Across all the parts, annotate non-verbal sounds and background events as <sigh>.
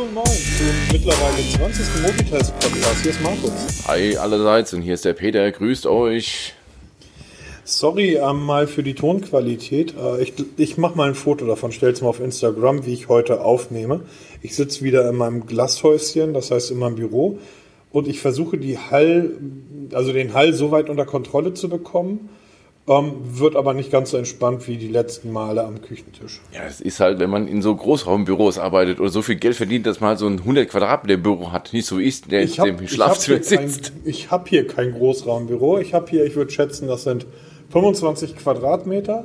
Moin zum mittlerweile 20. Mobitest Podcast. Hier ist Markus. Hi allerseits und hier ist der Peter. Grüßt euch. Sorry ähm, mal für die Tonqualität. Äh, ich ich mache mal ein Foto davon, stell's mal auf Instagram, wie ich heute aufnehme. Ich sitze wieder in meinem Glashäuschen, das heißt in meinem Büro, und ich versuche die Hall, also den Hall so weit unter Kontrolle zu bekommen, ähm, wird aber nicht ganz so entspannt wie die letzten Male am Küchentisch. Ja, es ist halt, wenn man in so Großraumbüros arbeitet oder so viel Geld verdient, dass man halt so ein 100 Quadratmeter Büro hat. Nicht so wie ich, der Ich hab- im ich Schlafzimmer sitzt. Ich habe hier kein Großraumbüro. Ich habe hier, ich würde schätzen, das sind 25 Quadratmeter.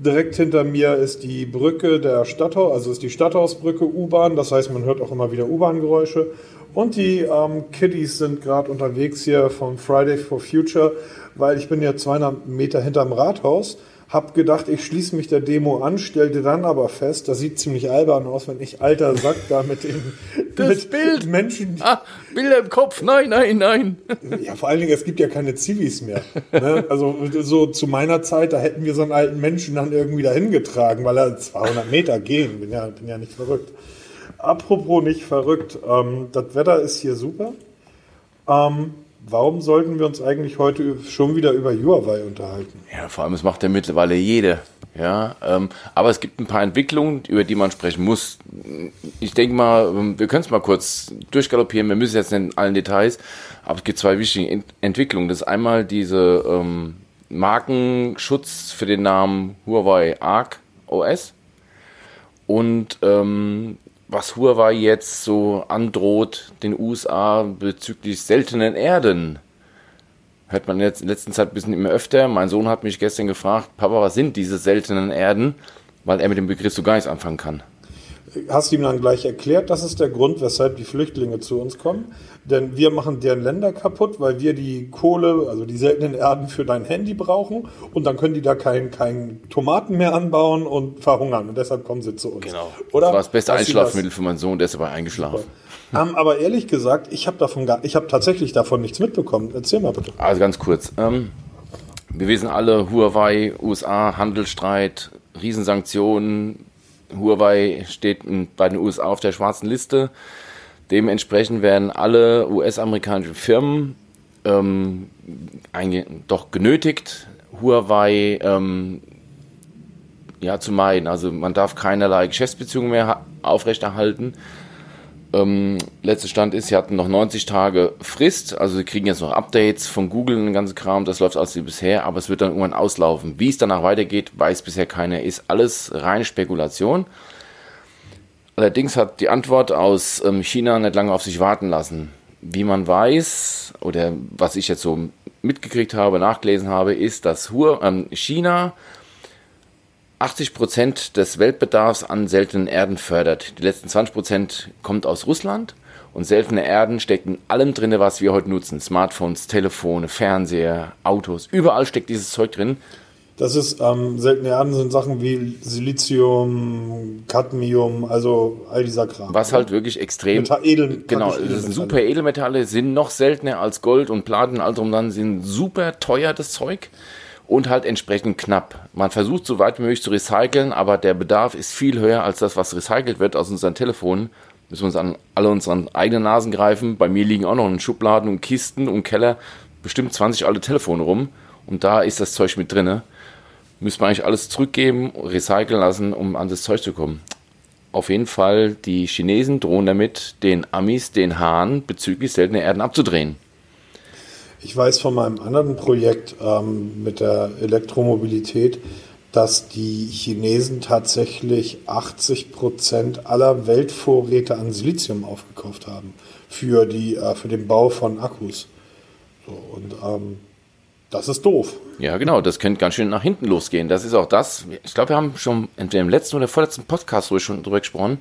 Direkt hinter mir ist die Brücke der Stadthaus, also ist die Stadthausbrücke U-Bahn. Das heißt, man hört auch immer wieder U-Bahn-Geräusche. Und die ähm, Kiddies sind gerade unterwegs hier von Friday for Future, weil ich bin ja 200 Meter hinterm Rathaus. Hab gedacht, ich schließe mich der Demo an, stellte dann aber fest, das sieht ziemlich albern aus, wenn ich alter Sack da mit den <laughs> Das mit Bild. Menschen, Ah, Bilder im Kopf. Nein, nein, nein. <laughs> ja, vor allen Dingen, es gibt ja keine Zivis mehr. Ne? Also so zu meiner Zeit, da hätten wir so einen alten Menschen dann irgendwie dahin getragen, weil er 200 Meter gehen. Bin ja, bin ja nicht verrückt. Apropos nicht verrückt, ähm, das Wetter ist hier super. Ähm, warum sollten wir uns eigentlich heute schon wieder über Huawei unterhalten? Ja, vor allem, es macht ja mittlerweile jeder. Ja, ähm, aber es gibt ein paar Entwicklungen, über die man sprechen muss. Ich denke mal, ähm, wir können es mal kurz durchgaloppieren. Wir müssen jetzt nicht in allen Details, aber es gibt zwei wichtige Ent Entwicklungen. Das ist einmal diese ähm, Markenschutz für den Namen Huawei Arc OS und ähm, was Huawei jetzt so androht den USA bezüglich seltenen Erden hört man jetzt in letzter Zeit ein bisschen immer öfter. Mein Sohn hat mich gestern gefragt, Papa, was sind diese seltenen Erden? Weil er mit dem Begriff so gar nichts anfangen kann. Hast du ihm dann gleich erklärt, das ist der Grund, weshalb die Flüchtlinge zu uns kommen? Denn wir machen deren Länder kaputt, weil wir die Kohle, also die seltenen Erden für dein Handy brauchen und dann können die da kein, kein Tomaten mehr anbauen und verhungern und deshalb kommen sie zu uns. Oder? Oder? Das war das beste Einschlafmittel für meinen Sohn, der ist dabei eingeschlafen. das- Ähm, aber ehrlich gesagt, ich habe davon gar, ich habe tatsächlich davon nichts mitbekommen. Erzähl mal bitte. Also ganz kurz. Ähm, wir wissen alle, Huawei, USA, Handelsstreit, Riesensanktionen. Huawei steht bei den USA auf der schwarzen Liste. Dementsprechend werden alle US-amerikanischen Firmen ähm, doch genötigt, Huawei ähm, ja, zu meiden. Also man darf keinerlei Geschäftsbeziehungen mehr ha- aufrechterhalten. Ähm, letzter Stand ist, sie hatten noch 90 Tage Frist, also sie kriegen jetzt noch Updates von Google und den ganzen Kram, das läuft alles wie bisher, aber es wird dann irgendwann auslaufen. Wie es danach weitergeht, weiß bisher keiner, ist alles reine Spekulation. Allerdings hat die Antwort aus ähm, China nicht lange auf sich warten lassen. Wie man weiß, oder was ich jetzt so mitgekriegt habe, nachgelesen habe, ist, dass ähm, China 80 Prozent des Weltbedarfs an seltenen Erden fördert. Die letzten 20 Prozent kommt aus Russland und seltene Erden steckt in allem drin, was wir heute nutzen. Smartphones, Telefone, Fernseher, Autos, überall steckt dieses Zeug drin. Das ist, ähm, seltene Erden sind Sachen wie Silizium, Cadmium, also all dieser Kram. Was halt wirklich extrem. Meta- Edel- genau, das sind super Edelmetalle, sind noch seltener als Gold und Platin, drum dann sind super teuer das Zeug und halt entsprechend knapp. Man versucht so weit wie möglich zu recyceln, aber der Bedarf ist viel höher als das, was recycelt wird aus unseren Telefonen. Müssen wir uns an alle unseren eigenen Nasen greifen. Bei mir liegen auch noch in Schubladen und Kisten und Keller bestimmt 20 alte Telefone rum und da ist das Zeug mit drinne. Müssen wir eigentlich alles zurückgeben, recyceln lassen, um an das Zeug zu kommen. Auf jeden Fall, die Chinesen drohen damit, den Amis den Hahn bezüglich seltener Erden abzudrehen. Ich weiß von meinem anderen Projekt ähm, mit der Elektromobilität, dass die Chinesen tatsächlich 80 Prozent aller Weltvorräte an Silizium aufgekauft haben für, die, äh, für den Bau von Akkus. So, und ähm, das ist doof. Ja, genau, das könnte ganz schön nach hinten losgehen. Das ist auch das. Ich glaube, wir haben schon entweder im letzten oder vorletzten Podcast schon drüber gesprochen.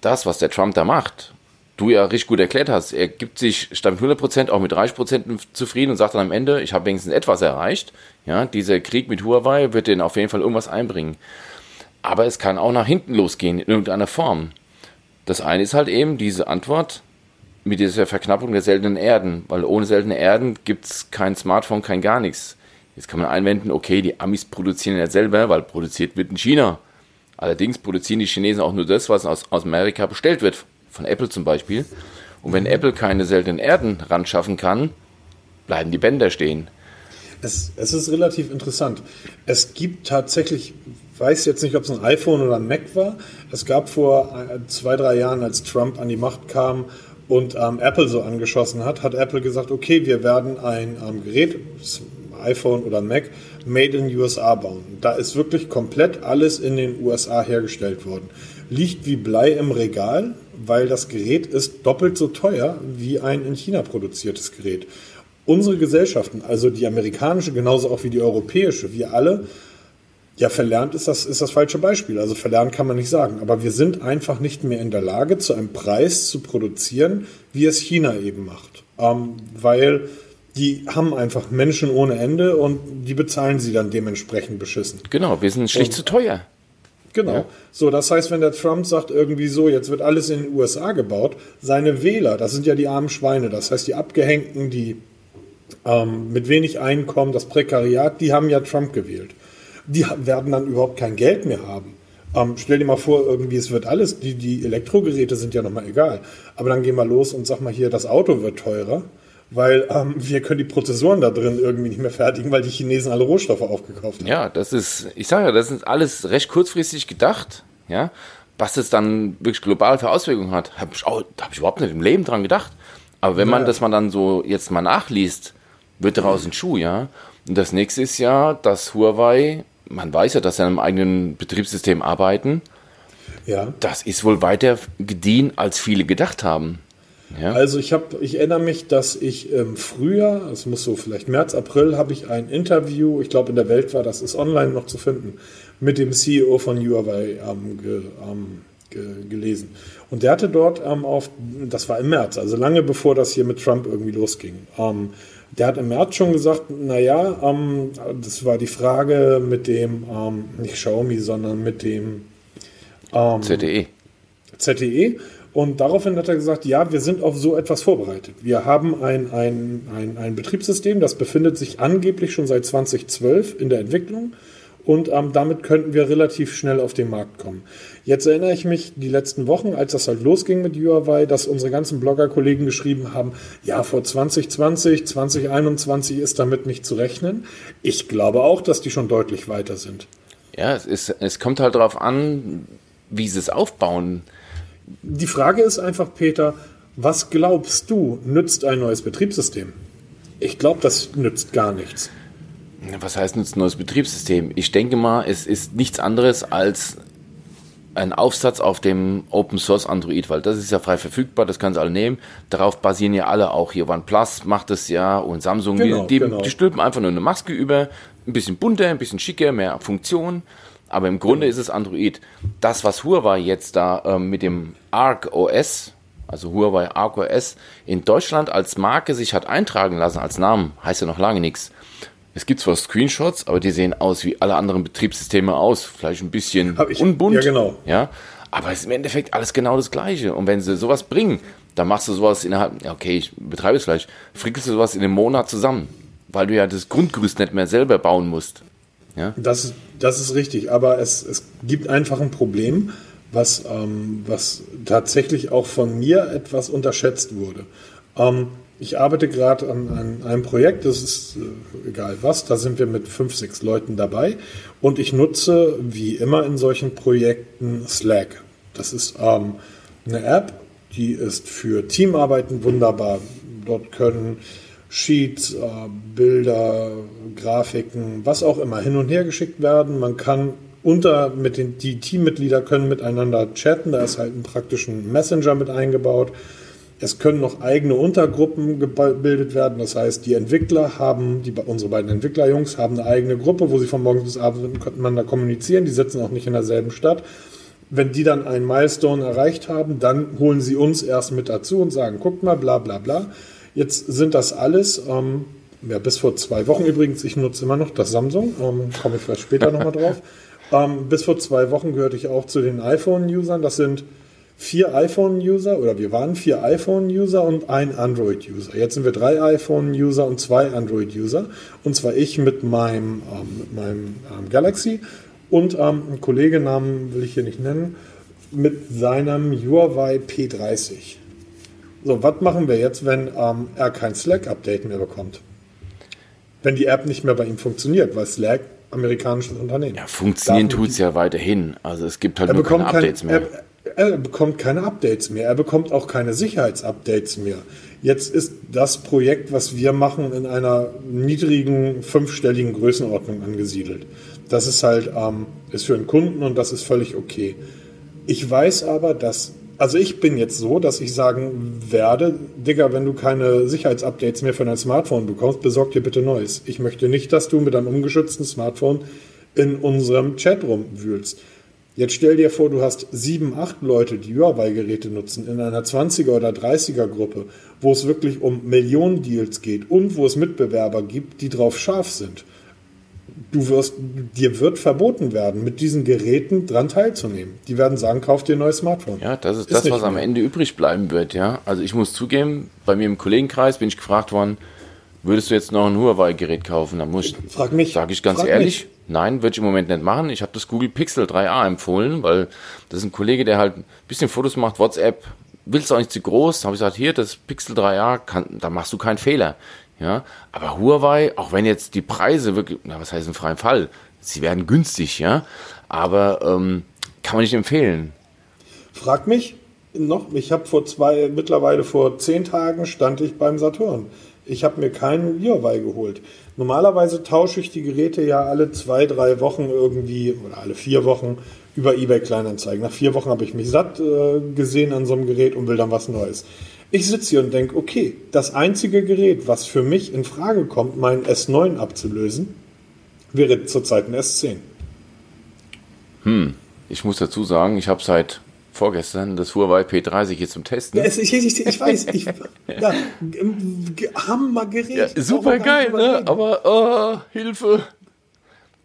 Das, was der Trump da macht, du ja richtig gut erklärt hast. Er gibt sich statt mit 100% auch mit 30% zufrieden und sagt dann am Ende, ich habe wenigstens etwas erreicht. Ja, dieser Krieg mit Huawei wird den auf jeden Fall irgendwas einbringen. Aber es kann auch nach hinten losgehen in irgendeiner Form. Das eine ist halt eben diese Antwort mit dieser Verknappung der seltenen Erden, weil ohne seltene Erden gibt's kein Smartphone, kein gar nichts. Jetzt kann man einwenden, okay, die Amis produzieren ja selber, weil produziert wird in China. Allerdings produzieren die Chinesen auch nur das, was aus, aus Amerika bestellt wird von Apple zum Beispiel. Und wenn Apple keine seltenen Erden ran schaffen kann, bleiben die Bänder stehen. Es, es ist relativ interessant. Es gibt tatsächlich, weiß jetzt nicht, ob es ein iPhone oder ein Mac war. Es gab vor äh, zwei, drei Jahren, als Trump an die Macht kam und ähm, Apple so angeschossen hat, hat Apple gesagt, okay, wir werden ein ähm, Gerät, iPhone oder Mac, made in USA bauen. Da ist wirklich komplett alles in den USA hergestellt worden. Liegt wie Blei im Regal, weil das Gerät ist doppelt so teuer wie ein in China produziertes Gerät. Unsere Gesellschaften, also die amerikanische genauso auch wie die europäische, wir alle, ja, verlernt ist das, ist das falsche Beispiel. Also verlernt kann man nicht sagen. Aber wir sind einfach nicht mehr in der Lage, zu einem Preis zu produzieren, wie es China eben macht. Ähm, weil die haben einfach Menschen ohne Ende und die bezahlen sie dann dementsprechend beschissen. Genau, wir sind schlicht und, zu teuer. Genau. Ja. So, das heißt, wenn der Trump sagt irgendwie so, jetzt wird alles in den USA gebaut, seine Wähler, das sind ja die armen Schweine, das heißt die Abgehängten, die ähm, mit wenig Einkommen, das Prekariat, die haben ja Trump gewählt. Die werden dann überhaupt kein Geld mehr haben. Ähm, stell dir mal vor, irgendwie, es wird alles, die, die Elektrogeräte sind ja nochmal egal. Aber dann geh mal los und sag mal hier, das Auto wird teurer weil ähm, wir können die Prozessoren da drin irgendwie nicht mehr fertigen, weil die Chinesen alle Rohstoffe aufgekauft haben. Ja, das ist, ich sage ja, das ist alles recht kurzfristig gedacht, ja. Was es dann wirklich global für Auswirkungen hat, habe ich, hab ich überhaupt nicht im Leben dran gedacht. Aber wenn naja. man das mal dann so jetzt mal nachliest, wird daraus ein Schuh, ja. Und das nächste ist ja, dass Huawei, man weiß ja, dass sie an einem eigenen Betriebssystem arbeiten. Ja. Das ist wohl weiter gediehen, als viele gedacht haben. Ja. Also ich habe, ich erinnere mich, dass ich im Frühjahr, es muss so vielleicht März, April, habe ich ein Interview, ich glaube in der Welt war das, ist online noch zu finden, mit dem CEO von Huawei ähm, ge, ähm, ge, gelesen. Und der hatte dort ähm, auf, das war im März, also lange bevor das hier mit Trump irgendwie losging. Ähm, der hat im März schon gesagt, naja, ähm, das war die Frage mit dem, ähm, nicht Xiaomi, sondern mit dem ZTE. ZTE. Und daraufhin hat er gesagt, ja, wir sind auf so etwas vorbereitet. Wir haben ein, ein, ein, ein Betriebssystem, das befindet sich angeblich schon seit 2012 in der Entwicklung und ähm, damit könnten wir relativ schnell auf den Markt kommen. Jetzt erinnere ich mich die letzten Wochen, als das halt losging mit Huawei, dass unsere ganzen Blogger-Kollegen geschrieben haben, ja, vor 2020, 2021 ist damit nicht zu rechnen. Ich glaube auch, dass die schon deutlich weiter sind. Ja, es, ist, es kommt halt darauf an, wie sie es aufbauen. Die Frage ist einfach, Peter, was glaubst du, nützt ein neues Betriebssystem? Ich glaube, das nützt gar nichts. Was heißt nützt ein neues Betriebssystem? Ich denke mal, es ist nichts anderes als ein Aufsatz auf dem Open Source Android, weil das ist ja frei verfügbar, das kannst du alle nehmen. Darauf basieren ja alle auch hier. OnePlus macht das ja und Samsung, genau, die, genau. die stülpen einfach nur eine Maske über, ein bisschen bunter, ein bisschen schicker, mehr Funktionen aber im Grunde ist es Android. Das, was Huawei jetzt da ähm, mit dem Arc OS, also Huawei Arc OS, in Deutschland als Marke sich hat eintragen lassen, als Namen, heißt ja noch lange nichts. Es gibt zwar Screenshots, aber die sehen aus wie alle anderen Betriebssysteme aus. Vielleicht ein bisschen ich, unbunt. Ja, genau. Ja, aber es ist im Endeffekt alles genau das Gleiche. Und wenn sie sowas bringen, dann machst du sowas innerhalb, okay, ich betreibe es vielleicht, frickelst du sowas in einem Monat zusammen. Weil du ja das Grundgerüst nicht mehr selber bauen musst. Ja? Das, das ist richtig, aber es, es gibt einfach ein Problem, was, ähm, was tatsächlich auch von mir etwas unterschätzt wurde. Ähm, ich arbeite gerade an, an, einem Projekt, das ist äh, egal was, da sind wir mit fünf, sechs Leuten dabei und ich nutze wie immer in solchen Projekten Slack. Das ist ähm, eine App, die ist für Teamarbeiten wunderbar. Dort können Sheets, äh, Bilder, Grafiken, was auch immer hin und her geschickt werden. Man kann unter mit den die Teammitglieder können miteinander chatten, da ist halt ein praktischen Messenger mit eingebaut. Es können noch eigene Untergruppen gebildet werden. Das heißt, die Entwickler haben, die, unsere beiden Entwicklerjungs haben eine eigene Gruppe, wo sie von morgens bis abends miteinander kommunizieren. Die sitzen auch nicht in derselben Stadt. Wenn die dann einen Milestone erreicht haben, dann holen sie uns erst mit dazu und sagen, guckt mal, bla bla bla. Jetzt sind das alles, ähm, ja, bis vor zwei Wochen übrigens, ich nutze immer noch das Samsung, ähm, komme ich vielleicht später nochmal <laughs> drauf. Ähm, bis vor zwei Wochen gehörte ich auch zu den iPhone-Usern. Das sind vier iPhone-User oder wir waren vier iPhone-User und ein Android-User. Jetzt sind wir drei iPhone-User und zwei Android-User. Und zwar ich mit meinem, ähm, mit meinem ähm, Galaxy und ähm, ein Kollege, Namen will ich hier nicht nennen, mit seinem Huawei P30. So, was machen wir jetzt, wenn ähm, er kein Slack-Update mehr bekommt? Wenn die App nicht mehr bei ihm funktioniert, weil Slack amerikanisches Unternehmen. Ja, funktionieren tut es ja weiterhin. Also es gibt halt nur keine Updates kein, mehr. Er, er, bekommt keine Updates mehr. Er bekommt auch keine Sicherheitsupdates mehr. Jetzt ist das Projekt, was wir machen, in einer niedrigen fünfstelligen Größenordnung angesiedelt. Das ist halt ähm, ist für einen Kunden und das ist völlig okay. Ich weiß aber, dass also ich bin jetzt so, dass ich sagen werde, Digga, wenn du keine Sicherheitsupdates mehr für dein Smartphone bekommst, besorg dir bitte neues. Ich möchte nicht, dass du mit einem ungeschützten Smartphone in unserem Chat rumwühlst. Jetzt stell dir vor, du hast sieben, acht Leute, die Huawei-Geräte nutzen, in einer 20er oder 30er Gruppe, wo es wirklich um Millionen Deals geht und wo es Mitbewerber gibt, die drauf scharf sind du wirst, dir wird verboten werden, mit diesen Geräten dran teilzunehmen. Die werden sagen, kauf dir ein neues Smartphone. Ja, das ist, ist das, was mehr. am Ende übrig bleiben wird, ja. Also ich muss zugeben, bei mir im Kollegenkreis bin ich gefragt worden, würdest du jetzt noch ein Huawei-Gerät kaufen? Da muss ich, frag mich, sage ich ganz ehrlich, mich. nein, würde ich im Moment nicht machen. Ich habe das Google Pixel 3a empfohlen, weil das ist ein Kollege, der halt ein bisschen Fotos macht, WhatsApp, willst du auch nicht zu groß? Da habe ich gesagt, hier, das Pixel 3a, kann, da machst du keinen Fehler. Ja, aber Huawei, auch wenn jetzt die Preise wirklich, na, was heißt im freien Fall? Sie werden günstig, ja, aber ähm, kann man nicht empfehlen. Frag mich noch, ich habe vor zwei, mittlerweile vor zehn Tagen stand ich beim Saturn. Ich habe mir keinen Huawei geholt. Normalerweise tausche ich die Geräte ja alle zwei, drei Wochen irgendwie oder alle vier Wochen über eBay Kleinanzeigen. Nach vier Wochen habe ich mich satt äh, gesehen an so einem Gerät und will dann was Neues. Ich sitze hier und denke, okay, das einzige Gerät, was für mich in Frage kommt, meinen S9 abzulösen, wäre zurzeit ein S10. Hm, ich muss dazu sagen, ich habe seit vorgestern das Huawei P30 hier zum Testen. Ja, ich, ich, ich, ich weiß, ich, <laughs> ja, Hammergerät. Ja, super geil, ne? aber oh, Hilfe.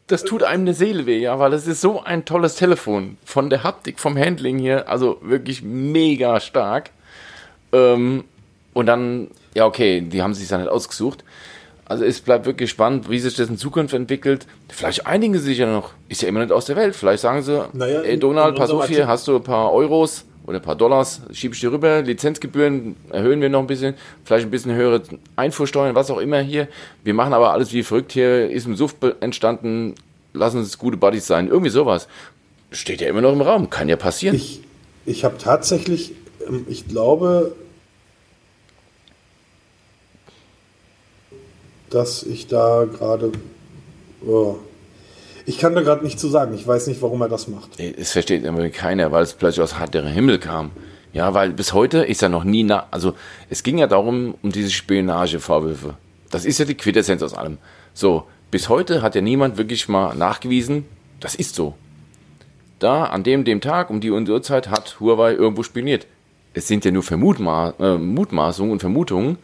Das tut einem eine Seele weh, ja, weil es ist so ein tolles Telefon. Von der Haptik, vom Handling hier, also wirklich mega stark. Ähm, und dann, ja, okay, die haben sich dann halt ausgesucht. Also es bleibt wirklich spannend, wie sich das in Zukunft entwickelt. Vielleicht einigen sie sich ja noch. Ist ja immer nicht aus der Welt. Vielleicht sagen sie, naja, ey Donald, pass auf hier, hast du ein paar Euros oder ein paar Dollars, schieb ich dir rüber, Lizenzgebühren erhöhen wir noch ein bisschen, vielleicht ein bisschen höhere Einfuhrsteuern, was auch immer hier. Wir machen aber alles wie verrückt hier, ist im Suff entstanden, lassen uns gute Buddies sein. Irgendwie sowas. Steht ja immer noch im Raum, kann ja passieren. Ich, ich habe tatsächlich ich glaube, dass ich da gerade. Oh, ich kann da gerade nicht zu sagen. Ich weiß nicht, warum er das macht. Es versteht immer keiner, weil es plötzlich aus harterem Himmel kam. Ja, weil bis heute ist er noch nie nach. Also, es ging ja darum, um diese Spionagevorwürfe. Das ist ja die Quintessenz aus allem. So, bis heute hat ja niemand wirklich mal nachgewiesen, das ist so. Da, an dem, dem Tag, um die Uhrzeit, hat Huawei irgendwo spioniert es sind ja nur Vermutma äh, Mutmaßungen und Vermutungen.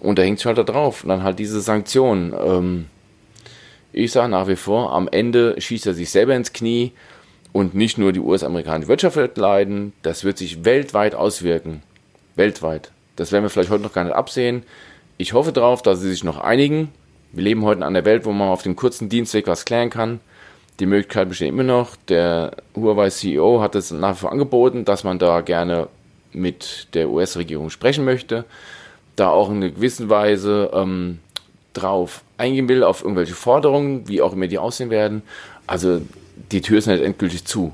Und da hängt es halt da drauf. Und dann halt diese Sanktionen. Ähm, ich sage nach wie vor, am Ende schießt er sich selber ins Knie und nicht nur die US-amerikanische Wirtschaft wird leiden, das wird sich weltweit auswirken. Weltweit. Das werden wir vielleicht heute noch gar nicht absehen. Ich hoffe darauf, dass sie sich noch einigen. Wir leben heute in einer Welt, wo man auf dem kurzen Dienstweg was klären kann. Die Möglichkeit besteht immer noch. Der Huawei CEO hat es nach wie vor angeboten, dass man da gerne mit der US-Regierung sprechen möchte, da auch in einer gewissen Weise ähm, drauf eingehen will, auf irgendwelche Forderungen, wie auch immer die aussehen werden. Also die Tür ist nicht endgültig zu.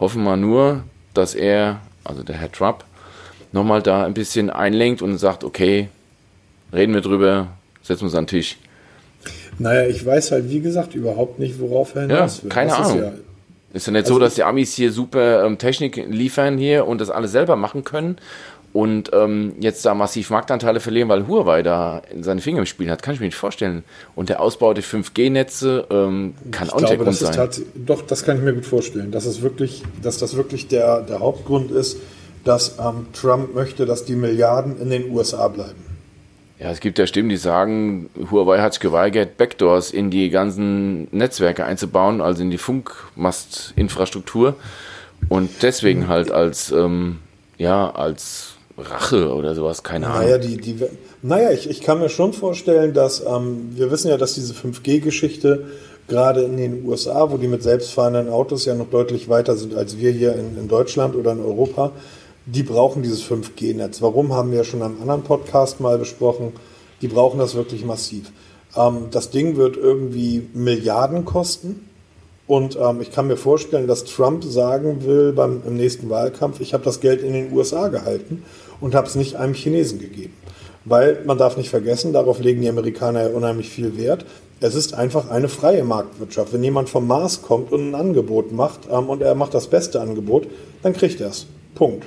Hoffen wir nur, dass er, also der Herr Trump, nochmal da ein bisschen einlenkt und sagt, okay, reden wir drüber, setzen wir uns an den Tisch. Naja, ich weiß halt, wie gesagt, überhaupt nicht, worauf er hinaus ja, will. Keine das Ahnung. Ist ja nicht also so, dass die Amis hier super ähm, Technik liefern hier und das alles selber machen können und ähm, jetzt da massiv Marktanteile verlieren, weil Huawei da seine Finger im Spiel hat, kann ich mir nicht vorstellen. Und der Ausbau der 5G-Netze ähm, kann ich auch nicht der Grund sein. Doch, das kann ich mir gut vorstellen, dass, es wirklich, dass das wirklich der, der Hauptgrund ist, dass ähm, Trump möchte, dass die Milliarden in den USA bleiben. Ja, es gibt ja Stimmen, die sagen, Huawei hat sich geweigert, Backdoors in die ganzen Netzwerke einzubauen, also in die Funkmastinfrastruktur und deswegen halt als, ähm, ja, als Rache oder sowas, keine Ahnung. Naja, die, die, naja ich, ich kann mir schon vorstellen, dass ähm, wir wissen ja, dass diese 5G-Geschichte gerade in den USA, wo die mit selbstfahrenden Autos ja noch deutlich weiter sind als wir hier in, in Deutschland oder in Europa, die brauchen dieses 5G-Netz. Warum haben wir schon in einem anderen Podcast mal besprochen? Die brauchen das wirklich massiv. Ähm, das Ding wird irgendwie Milliarden kosten. Und ähm, ich kann mir vorstellen, dass Trump sagen will beim im nächsten Wahlkampf, ich habe das Geld in den USA gehalten und habe es nicht einem Chinesen gegeben. Weil man darf nicht vergessen, darauf legen die Amerikaner ja unheimlich viel Wert. Es ist einfach eine freie Marktwirtschaft. Wenn jemand vom Mars kommt und ein Angebot macht ähm, und er macht das beste Angebot, dann kriegt er es. Punkt.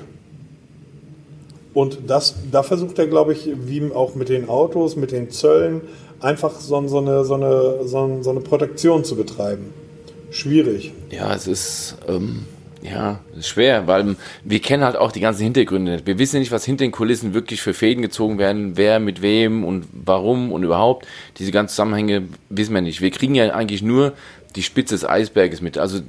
Und das, da versucht er, glaube ich, wie auch mit den Autos, mit den Zöllen, einfach so, so, eine, so, eine, so, eine Protektion zu betreiben. Schwierig. Ja, es ist, ähm, ja, schwer, weil wir kennen halt auch die ganzen Hintergründe. Wir wissen nicht, was hinter den Kulissen wirklich für Fäden gezogen werden, wer mit wem und warum und überhaupt. Diese ganzen Zusammenhänge wissen wir nicht. Wir kriegen ja eigentlich nur die Spitze des Eisberges mit, also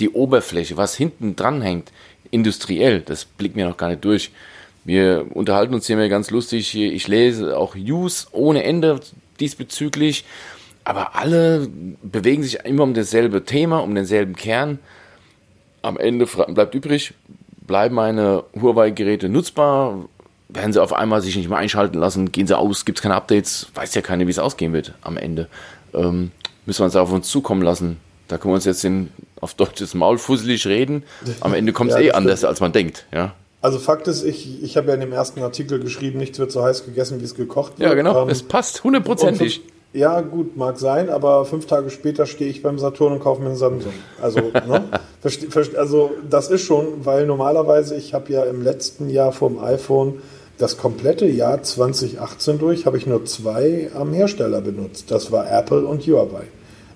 die Oberfläche, was hinten dran hängt, industriell, das blickt mir noch gar nicht durch. Wir unterhalten uns hier mal ganz lustig. Ich lese auch News ohne Ende diesbezüglich. Aber alle bewegen sich immer um dasselbe Thema, um denselben Kern. Am Ende bleibt übrig, bleiben meine Huawei-Geräte nutzbar? Werden sie auf einmal sich nicht mehr einschalten lassen? Gehen sie aus? Gibt es keine Updates? Weiß ja keiner, wie es ausgehen wird am Ende. Ähm, müssen wir uns auf uns zukommen lassen. Da können wir uns jetzt in, auf deutsches Maul fusselig reden. <laughs> Am Ende kommt es ja, eh anders, als man denkt. Ja. Also Fakt ist, ich, ich habe ja in dem ersten Artikel geschrieben, nichts wird so heiß gegessen, wie es gekocht wird. Ja, genau, ähm, es passt hundertprozentig. Ja, gut, mag sein, aber fünf Tage später stehe ich beim Saturn und kaufe mir einen Samsung. Also, <laughs> ne? also das ist schon, weil normalerweise, ich habe ja im letzten Jahr vom iPhone das komplette Jahr 2018 durch, habe ich nur zwei am Hersteller benutzt. Das war Apple und Huawei.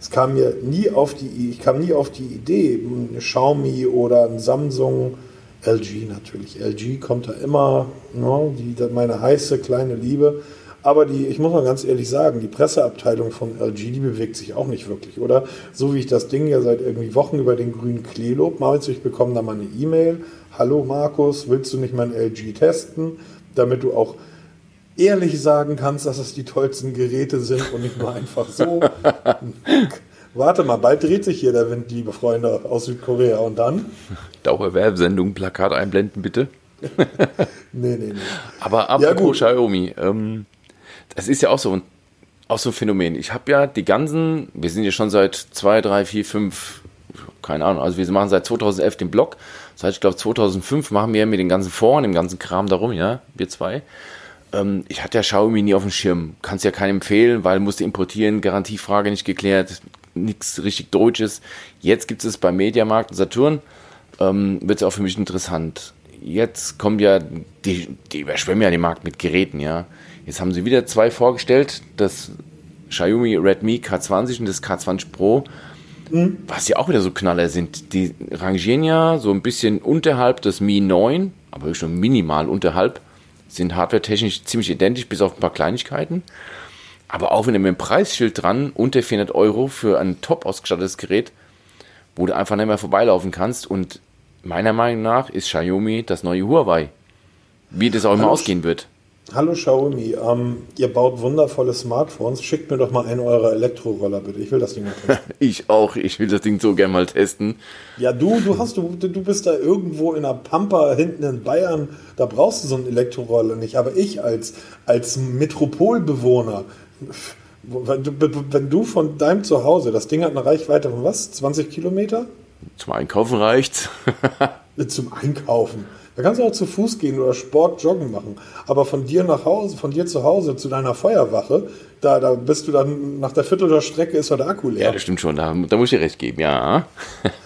Es kam mir nie auf die, ich kam nie auf die Idee, eine Xiaomi oder ein Samsung LG natürlich. LG kommt da immer, ne, die, meine heiße kleine Liebe. Aber die, ich muss mal ganz ehrlich sagen, die Presseabteilung von LG, die bewegt sich auch nicht wirklich, oder? So wie ich das Ding ja seit irgendwie Wochen über den grünen Klee lob, mal ich bekomme da mal eine E-Mail. Hallo Markus, willst du nicht mein LG testen? Damit du auch ehrlich sagen kannst, dass es die tollsten Geräte sind und nicht nur einfach so. <laughs> Warte mal, bald dreht sich hier der Wind, liebe Freunde aus Südkorea. Und dann? <laughs> Dauerwerbsendung, Plakat einblenden, bitte. <laughs> nee, nee, nee. Aber apropos ja, Xiaomi, ähm, das ist ja auch so ein, auch so ein Phänomen. Ich habe ja die ganzen, wir sind ja schon seit zwei, drei, vier, fünf, keine Ahnung, also wir machen seit 2011 den Blog. Seit, ich glaube, 2005 machen wir mit den ganzen Foren, dem ganzen Kram darum, ja, wir zwei. Ähm, ich hatte ja Xiaomi nie auf dem Schirm. Kannst ja keinem empfehlen, weil musste importieren, Garantiefrage nicht geklärt, nichts richtig Deutsches. Jetzt gibt es beim Mediamarkt und Saturn, ähm, wird es auch für mich interessant. Jetzt kommen ja, die, die überschwemmen ja den Markt mit Geräten, ja. Jetzt haben sie wieder zwei vorgestellt, das Xiaomi Redmi K20 und das K20 Pro, mhm. was ja auch wieder so Knaller sind. Die rangieren ja so ein bisschen unterhalb des Mi 9, aber schon minimal unterhalb, sind hardware-technisch ziemlich identisch, bis auf ein paar Kleinigkeiten. Aber auch wenn mit dem Preisschild dran, unter 400 Euro für ein top ausgestattetes Gerät, wo du einfach nicht mehr vorbeilaufen kannst. Und meiner Meinung nach ist Xiaomi das neue Huawei. Wie das auch immer ausgehen wird. Hallo Xiaomi, ähm, ihr baut wundervolle Smartphones. Schickt mir doch mal einen eurer Elektroroller bitte. Ich will das Ding mal testen. <laughs> ich auch. Ich will das Ding so gerne mal testen. Ja, du, du hast, du, du bist da irgendwo in der Pampa hinten in Bayern. Da brauchst du so einen Elektroroller nicht. Aber ich als, als Metropolbewohner, wenn du, wenn du von deinem Zuhause, das Ding hat eine Reichweite von was? 20 Kilometer? Zum Einkaufen reicht's. <laughs> Zum Einkaufen. Da kannst du auch zu Fuß gehen oder Sport, Joggen machen. Aber von dir nach Hause, von dir zu Hause zu deiner Feuerwache, da, da bist du dann nach der Viertel der Strecke ist der Akku leer. Ja, das stimmt schon. Da, da muss ich dir recht geben, ja.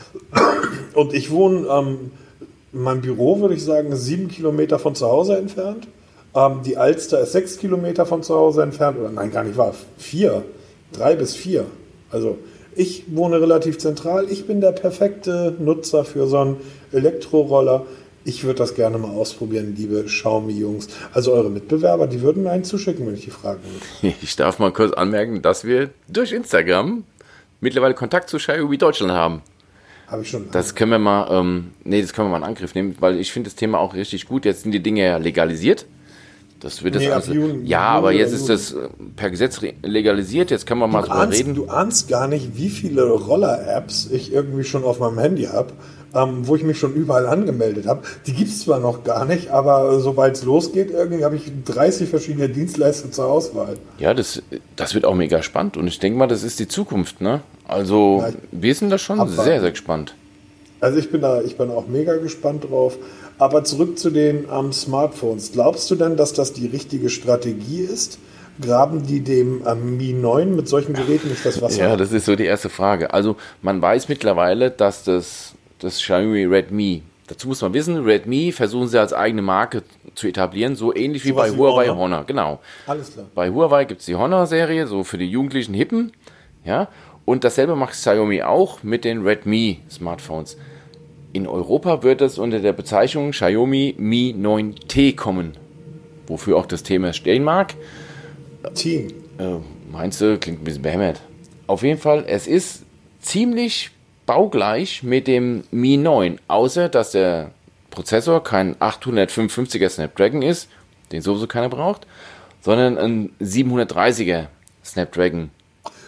<laughs> Und ich wohne, ähm, mein Büro würde ich sagen, sieben Kilometer von zu Hause entfernt. Ähm, die Alster ist sechs Kilometer von zu Hause entfernt. Oder nein, gar nicht wahr. Vier. Drei bis vier. Also ich wohne relativ zentral. Ich bin der perfekte Nutzer für so einen Elektroroller. Ich würde das gerne mal ausprobieren, liebe Xiaomi-Jungs. Also eure Mitbewerber, die würden mir einen zuschicken, wenn ich die fragen würde. <laughs> Ich darf mal kurz anmerken, dass wir durch Instagram mittlerweile Kontakt zu Xiaomi Deutschland haben. Habe ich schon. Das können wir mal, ähm, nee, das können wir mal in Angriff nehmen, weil ich finde das Thema auch richtig gut. Jetzt sind die Dinge ja legalisiert. Das wird das Nee, ab also, Juni- ja, Juni aber jetzt ist das per Gesetz legalisiert. Jetzt können wir mal Du drüber ahnst, reden. du ahnst gar nicht, wie viele Roller-Apps ich irgendwie schon auf meinem Handy habe, ähm, wo ich mich schon überall angemeldet habe. Die gibt es zwar noch gar nicht, aber sobald es losgeht, irgendwie habe ich 30 verschiedene Dienstleister zur Auswahl. Ja, das, das wird auch mega spannend und ich denke mal, das ist die Zukunft, ne? Also, Ja, wir sind da schon abwarten. sehr, sehr gespannt. Also ich bin da, ich bin auch mega gespannt drauf. Aber zurück zu den ähm, Smartphones. Glaubst du denn, dass das die richtige Strategie ist? Graben die dem ähm, Mi 9 mit solchen Geräten nicht das Wasser? Ja, das ist so die erste Frage. Also, man weiß mittlerweile, dass das, das Xiaomi Redmi, dazu muss man wissen, Redmi versuchen sie als eigene Marke zu etablieren, so ähnlich wie Sowas bei wie Huawei Honor. Honor, genau. Alles klar. Bei Huawei gibt es die Honor-Serie, so für die jugendlichen Hippen. Ja, und dasselbe macht Xiaomi auch mit den Redmi-Smartphones. In Europa wird es unter der Bezeichnung Xiaomi Mi 9T kommen, wofür auch das Thema stehen mag. Team. Äh, meinst du, klingt ein bisschen behämmert. Auf jeden Fall, es ist ziemlich baugleich mit dem Mi 9, außer dass der Prozessor kein 855er Snapdragon ist, den sowieso keiner braucht, sondern ein 730er Snapdragon.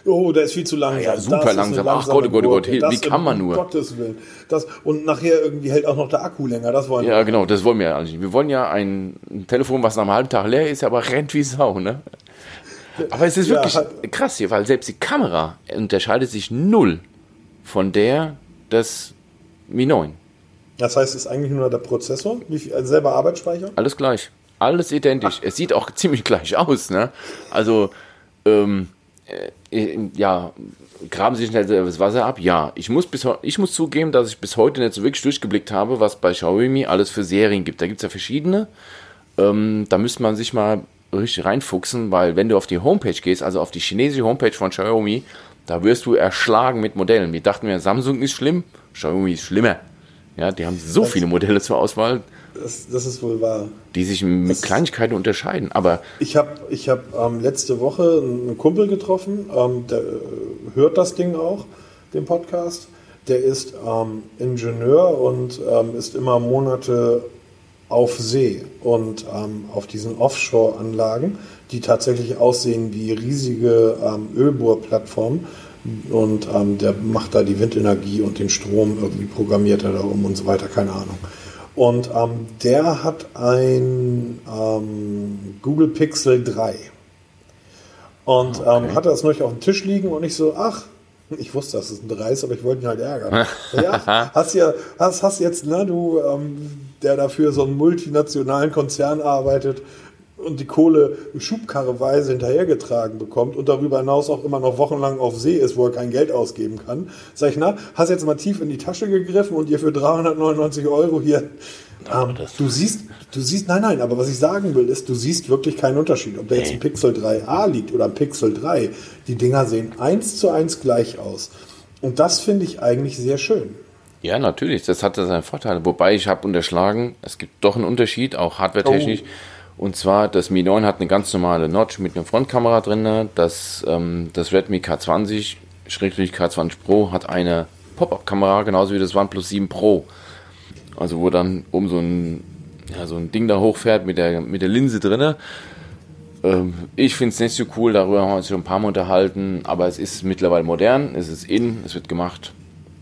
Oh, der ist viel zu langsam. Ja, super Das ist eine langsam. Ach Gott, oh Gott, oh Gott, wie kann man nur? Gottes Willen. Das, und nachher irgendwie hält auch noch der Akku länger. Das wollen Ja, wir. genau, das wollen wir ja nicht. Wir wollen ja ein, ein Telefon, was nach einem halben Tag leer ist, aber rennt wie Sau, ne? Aber es ist Ja, wirklich halt- krass hier, weil selbst die Kamera unterscheidet sich null von der des Mi 9. Das heißt, es ist eigentlich nur der Prozessor, viel, also selber Arbeitsspeicher. Alles gleich. Alles identisch. Es sieht auch <laughs> ziemlich gleich aus, ne? Also, ähm, äh, ja, graben Sie schnell das Wasser ab? Ja. Ich muss, bis, ich muss zugeben, dass ich bis heute nicht so wirklich durchgeblickt habe, was bei Xiaomi alles für Serien gibt. Da gibt es ja verschiedene. Ähm, da müsste man sich mal richtig reinfuchsen, weil wenn du auf die Homepage gehst, also auf die chinesische Homepage von Xiaomi, da wirst du erschlagen mit Modellen. Wir dachten mir, Samsung ist schlimm, Xiaomi ist schlimmer. Ja, die haben so viele Modelle zur Auswahl, Das, das ist wohl wahr. die sich mit Das- Kleinigkeiten unterscheiden. Aber Ich habe ich hab, ähm, letzte Woche einen Kumpel getroffen, ähm, der äh, hört das Ding auch, den Podcast. Der ist ähm, Ingenieur und ähm, ist immer Monate auf See und ähm, auf diesen Offshore-Anlagen, die tatsächlich aussehen wie riesige ähm, Ölbohrplattformen. Und ähm, der macht da die Windenergie und den Strom irgendwie programmiert er da um und so weiter, keine Ahnung. Und ähm, der hat ein ähm, Google Pixel 3. Und ähm, hatte das neulich auf dem Tisch liegen und ich so, ach, ich wusste, dass es ein 3 ist, aber ich wollte ihn halt ärgern. <laughs> ja, hast ja, hast, hast jetzt, ne, du, ähm, der dafür so einen multinationalen Konzern arbeitet und die Kohle schubkarreweise hinterhergetragen bekommt und darüber hinaus auch immer noch wochenlang auf See ist, wo er kein Geld ausgeben kann. Sag ich, na, hast jetzt mal tief in die Tasche gegriffen und dir für 399 Euro hier. Ähm, du siehst, du siehst, nein, nein, aber was ich sagen will, ist, du siehst wirklich keinen Unterschied. Ob da jetzt ein Pixel 3a liegt oder ein Pixel 3, die Dinger sehen eins zu eins gleich aus. Und das finde ich eigentlich sehr schön. Ja, natürlich, das hat seine Vorteile. Wobei ich habe unterschlagen, es gibt doch einen Unterschied, auch hardwaretechnisch. Und zwar, das Mi 9 hat eine ganz normale Notch mit einer Frontkamera drin. Das, ähm, das Redmi K20, Schrägstrich K20 Pro, hat eine Pop-Up-Kamera, genauso wie das OnePlus 7 Pro. Also wo dann oben so ein, ja, so ein Ding da hochfährt mit der, mit der Linse drin. Ähm, ich finde es nicht so cool, darüber haben wir uns schon ein paar Mal unterhalten, aber es ist mittlerweile modern, es ist in, es wird gemacht.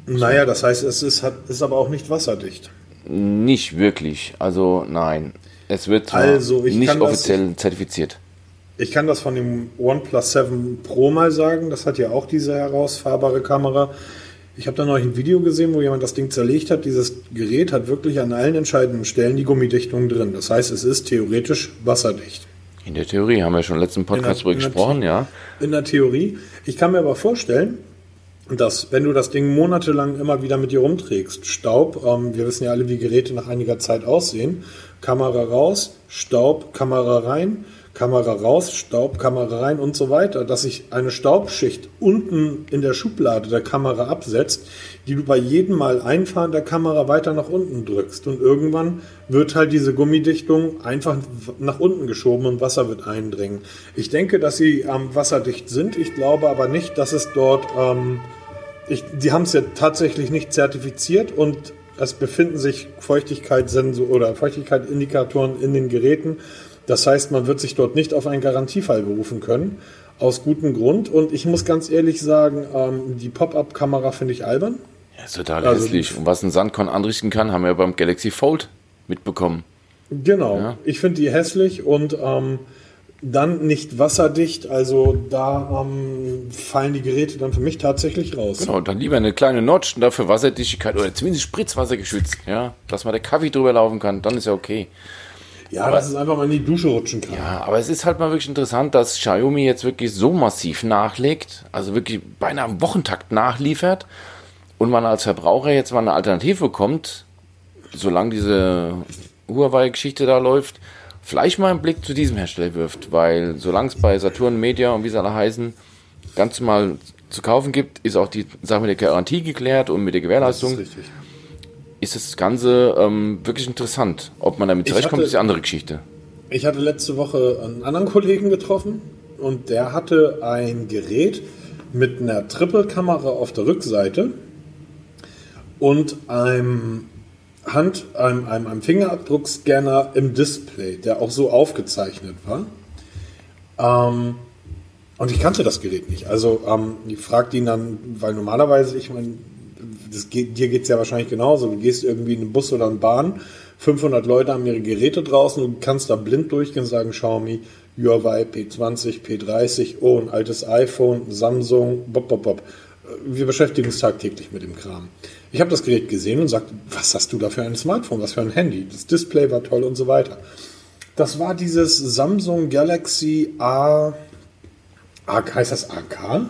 Naja, das heißt, es ist, hat, ist aber auch nicht wasserdicht. Nicht wirklich, also nein. Es wird Also, ich nicht kann das- offiziell zertifiziert. Ich kann das von dem OnePlus 7 Pro mal sagen. Das hat ja auch diese herausfahrbare Kamera. Ich habe da noch ein Video gesehen, wo jemand das Ding zerlegt hat. Dieses Gerät hat wirklich an allen entscheidenden Stellen die Gummidichtung drin. Das heißt, es ist theoretisch wasserdicht. In der Theorie haben wir schon im letzten Podcast drüber der gesprochen, ja. In der Theorie. Ich kann mir aber vorstellen, dass wenn du das Ding monatelang immer wieder mit dir rumträgst, Staub, ähm, wir wissen ja alle, wie Geräte nach einiger Zeit aussehen, Kamera raus, Staub, Kamera rein, Kamera raus, Staub, Kamera rein und so weiter, dass sich eine Staubschicht unten in der Schublade der Kamera absetzt, die du bei jedem Mal einfahren der Kamera weiter nach unten drückst. Und irgendwann wird halt diese Gummidichtung einfach nach unten geschoben und Wasser wird eindringen. Ich denke, dass sie ähm, wasserdicht sind. Ich glaube aber nicht, dass es dort... Ähm, ich, die haben es ja tatsächlich nicht zertifiziert und es befinden sich Feuchtigkeitssensor oder Feuchtigkeitsindikatoren in den Geräten. Das heißt, man wird sich dort nicht auf einen Garantiefall berufen können. Aus gutem Grund. Und ich muss ganz ehrlich sagen, ähm, die Pop-Up-Kamera finde ich albern. Ja, ist total also hässlich. Und was ein Sandkorn anrichten kann, haben wir beim Galaxy Fold mitbekommen. Genau. Ja. Ich finde die hässlich und ähm, dann nicht wasserdicht. Also da ähm, fallen die Geräte dann für mich tatsächlich raus. Genau, dann lieber eine kleine Notch und dafür Wasserdichtigkeit oder zumindest Spritzwasser geschützt. Ja, dass mal der Kaffee drüber laufen kann, dann ist ja okay. Ja, aber, dass es einfach mal in die Dusche rutschen kann. Ja, aber es ist halt mal wirklich interessant, dass Xiaomi jetzt wirklich so massiv nachlegt, also wirklich beinahe am Wochentakt nachliefert und man als Verbraucher jetzt mal eine Alternative bekommt, solange diese Huawei-Geschichte da läuft, vielleicht mal einen Blick zu diesem Hersteller wirft, weil solange es bei Saturn Media und wie sie alle heißen, ganz mal zu kaufen gibt, ist auch die Sache mit der Garantie geklärt und mit der Gewährleistung. Das ist, ist das Ganze ähm, wirklich interessant. Ob man damit zurechtkommt, ist eine andere Geschichte. Ich hatte letzte Woche einen anderen Kollegen getroffen und der hatte ein Gerät mit einer Triple-Kamera auf der Rückseite und einem Hand, einem, einem, einem Fingerabdruckscanner im Display, der auch so aufgezeichnet war. Ähm, und ich kannte das Gerät nicht. Also ähm, ich fragte ihn dann, weil normalerweise, ich meine, geht, dir geht es ja wahrscheinlich genauso. Du gehst irgendwie in einen Bus oder eine Bahn, 500 Leute haben ihre Geräte draußen und kannst da blind durchgehen und sagen, Xiaomi, Huawei P20, P30, oh, ein altes iPhone, Samsung, bop, bop, bop. Wir beschäftigen uns tagtäglich mit dem Kram. Ich habe das Gerät gesehen und sagte, was hast du da für ein Smartphone, was für ein Handy? Das Display war toll und so weiter. Das war dieses Samsung Galaxy A. A heißt das AK?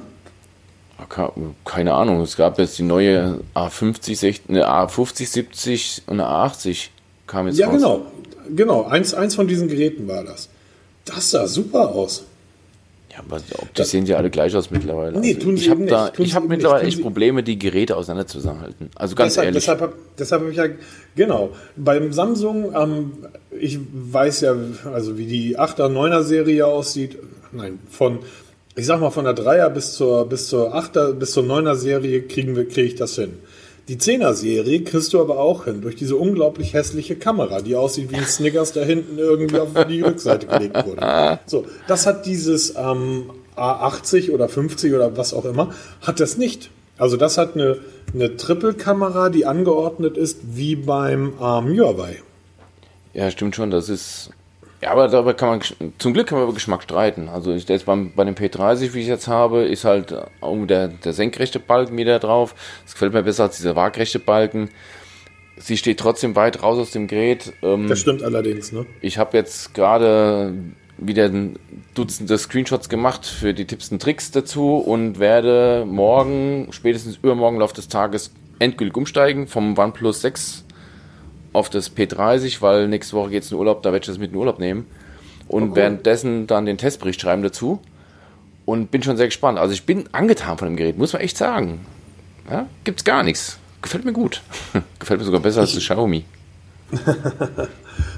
AK? Keine Ahnung. Es gab jetzt die neue A50, 60, eine A50, 70 und eine A80 kam jetzt Ja, raus. genau. Genau. Eins, eins von diesen Geräten war das. Das sah super aus. Ja, aber die sehen ja alle gleich aus mittlerweile. Nee, also tun ich habe da, ich habe mittlerweile echt Probleme, die Geräte auseinanderzusammenhalten. Also ganz deshalb, ehrlich. Deshalb, deshalb habe ich ja, genau, beim Samsung, ähm, ich weiß ja, also wie die 8er, 9er Serie aussieht, nein, von, ich sag mal von der 3er bis zur, bis zur 8er, bis zur 9er Serie kriegen wir, kriege ich das hin. Die 10er-Serie kriegst du aber auch hin, durch diese unglaublich hässliche Kamera, die aussieht wie ein Snickers, der hinten irgendwie auf die Rückseite gelegt wurde. So, das hat dieses ähm, A80 oder 50 oder was auch immer, hat das nicht. Also das hat eine, eine Triple-Kamera, die angeordnet ist wie beim ähm, Huawei. Ja, stimmt schon, das ist ja, aber darüber kann man, zum Glück kann man über Geschmack streiten. Also ich, jetzt beim, bei dem P30, wie ich jetzt habe, ist halt auch der, der senkrechte Balken wieder drauf. Das gefällt mir besser als dieser waagrechte Balken. Sie steht trotzdem weit raus aus dem Gerät. Ähm, das stimmt allerdings, ne? Ich habe jetzt gerade wieder ein Dutzende Screenshots gemacht für die Tipps und Tricks dazu und werde morgen, spätestens übermorgen Lauf des Tages endgültig umsteigen vom OnePlus 6 auf das P30, weil nächste Woche geht es in Urlaub, da werde ich das mit in Urlaub nehmen. Und oh, cool. währenddessen dann den Testbericht schreiben dazu. Und bin schon sehr gespannt. Also ich bin angetan von dem Gerät, muss man echt sagen. Ja, gibt's gar nichts. Gefällt mir gut. <laughs> Gefällt mir sogar besser als das Xiaomi. <laughs>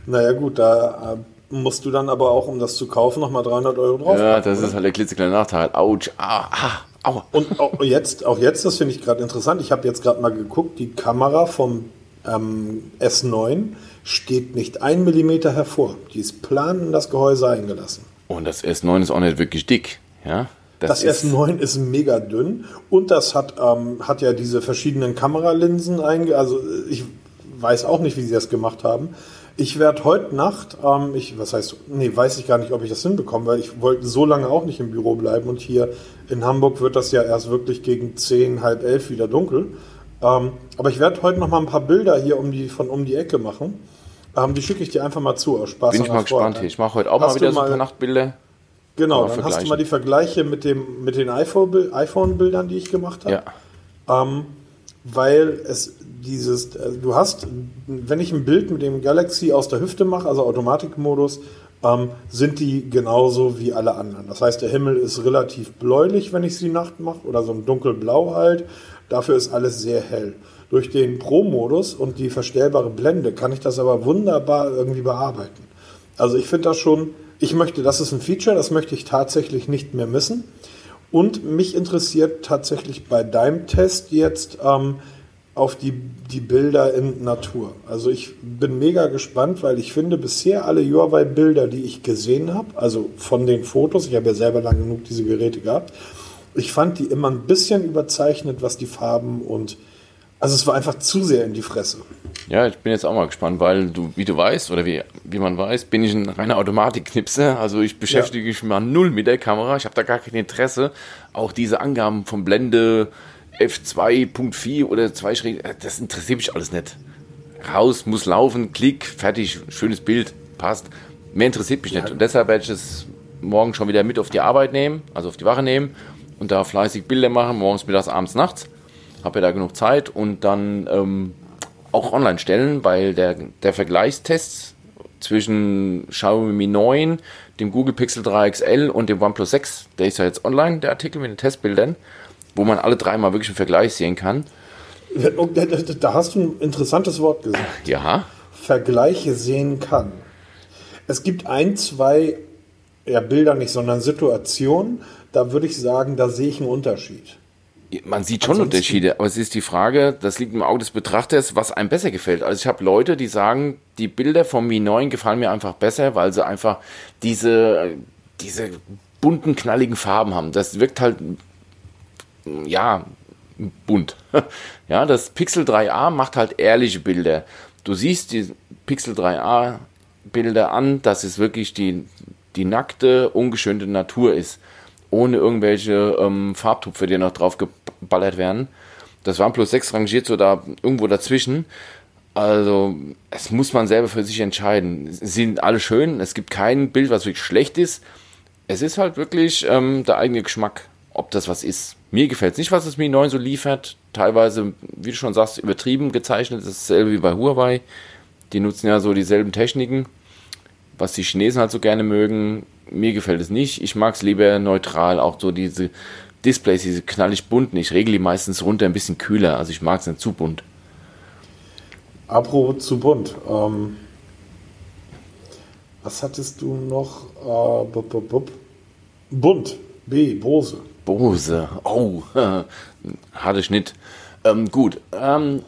naja gut, da äh, musst du dann aber auch, um das zu kaufen, nochmal 300 Euro drauf. Ja, das oder? ist halt der klitzekleine Nachteil. Autsch, ah, ah, aua. Und auch jetzt, auch jetzt, das finde ich gerade interessant, ich habe jetzt gerade mal geguckt, die Kamera vom ähm, S9 steht nicht ein Millimeter hervor. Die ist plan in das Gehäuse eingelassen. Und das S9 ist auch nicht wirklich dick, ja? Das, das S9 ist mega dünn und das hat, ähm, hat ja diese verschiedenen Kameralinsen einge... Also ich weiß auch nicht, wie sie das gemacht haben. Ich werde heute Nacht, ähm, ich, was heißt, nee, weiß ich gar nicht, ob ich das hinbekomme, weil ich wollte so lange auch nicht im Büro bleiben und hier in Hamburg wird das ja erst wirklich gegen 10, halb elf wieder dunkel. Ähm, aber ich werde heute noch mal ein paar Bilder hier um die, von um die Ecke machen. Ähm, die schicke ich dir einfach mal zu, aus Spaß Bin ich mal gespannt. Hier. Ich mache heute auch hast mal wieder so ein paar Nachtbilder. Genau, dann hast du mal die Vergleiche mit, dem, mit den iPhone-Bildern, die ich gemacht habe. Ja. Ähm, weil es dieses, äh, du hast, wenn ich ein Bild mit dem Galaxy aus der Hüfte mache, also Automatikmodus, ähm, sind die genauso wie alle anderen. Das heißt, der Himmel ist relativ bläulich, wenn ich sie Nacht mache, oder so ein dunkelblau halt. Dafür ist alles sehr hell. Durch den Pro-Modus und die verstellbare Blende kann ich das aber wunderbar irgendwie bearbeiten. Also ich finde das schon, ich möchte, das ist ein Feature, das möchte ich tatsächlich nicht mehr missen. Und mich interessiert tatsächlich bei deinem Test jetzt, ähm, auf die, die Bilder in Natur. Also ich bin mega gespannt, weil ich finde bisher alle Huawei-Bilder, die ich gesehen habe, also von den Fotos, ich habe ja selber lang genug diese Geräte gehabt, ich fand die immer ein bisschen überzeichnet, was die Farben und also es war einfach zu sehr in die Fresse. Ja, ich bin jetzt auch mal gespannt, weil du, wie du weißt, oder wie, wie man weiß, bin ich ein reiner Automatik-Knipse. Also ich beschäftige ja. mich mal null mit der Kamera. Ich habe da gar kein Interesse. Auch diese Angaben von Blende F2.4 oder 2 Schräg, äh, das interessiert mich alles nicht. Raus, muss laufen, Klick, fertig, schönes Bild, passt. Mehr interessiert mich ja. nicht. Und deshalb werde ich es morgen schon wieder mit auf die Arbeit nehmen, also auf die Wache nehmen und da fleißig Bilder machen, morgens, mittags, abends, nachts. Habe ja da genug Zeit und dann ähm, auch online stellen, weil der, der Vergleichstest zwischen Xiaomi Mi 9, dem Google Pixel 3 XL und dem OnePlus 6, der ist ja jetzt online, der Artikel mit den Testbildern, wo man alle dreimal wirklich einen Vergleich sehen kann. Da hast du ein interessantes Wort gesagt. Ja. Vergleiche sehen kann. Es gibt ein, zwei, ja Bilder nicht, sondern Situationen, da würde ich sagen, da sehe ich einen Unterschied. Man sieht schon Ansonsten. Unterschiede, aber es ist die Frage, das liegt im Auge des Betrachters, was einem besser gefällt. Also ich habe Leute, die sagen, die Bilder vom Mi 9 gefallen mir einfach besser, weil sie einfach diese, diese bunten, knalligen Farben haben. Das wirkt halt, ja, bunt. <laughs> ja, das Pixel 3a macht halt ehrliche Bilder. Du siehst die Pixel 3a Bilder an, dass es wirklich die, die nackte, ungeschönte Natur ist ohne irgendwelche ähm, Farbtupfer, die noch drauf geballert werden. Das OnePlus 6 rangiert so da irgendwo dazwischen. Also, es muss man selber für sich entscheiden. Sie sind alle schön, es gibt kein Bild, was wirklich schlecht ist. Es ist halt wirklich ähm, der eigene Geschmack, ob das was ist. Mir gefällt es nicht, was das Mi 9 so liefert. Teilweise, wie du schon sagst, übertrieben gezeichnet. Das ist dasselbe wie bei Huawei. Die nutzen ja so dieselben Techniken, was die Chinesen halt so gerne mögen mir gefällt es nicht. Ich mag es lieber neutral, auch so diese Displays, diese knallig bunten. Ich regle die meistens runter ein bisschen kühler, also ich mag es nicht zu bunt. Apropos zu bunt. Ähm, was hattest du noch? Äh, bup, bup, bup. Bunt. B. Bose. Bose. Oh, <laughs> harter Schnitt. Ähm, gut. Ähm,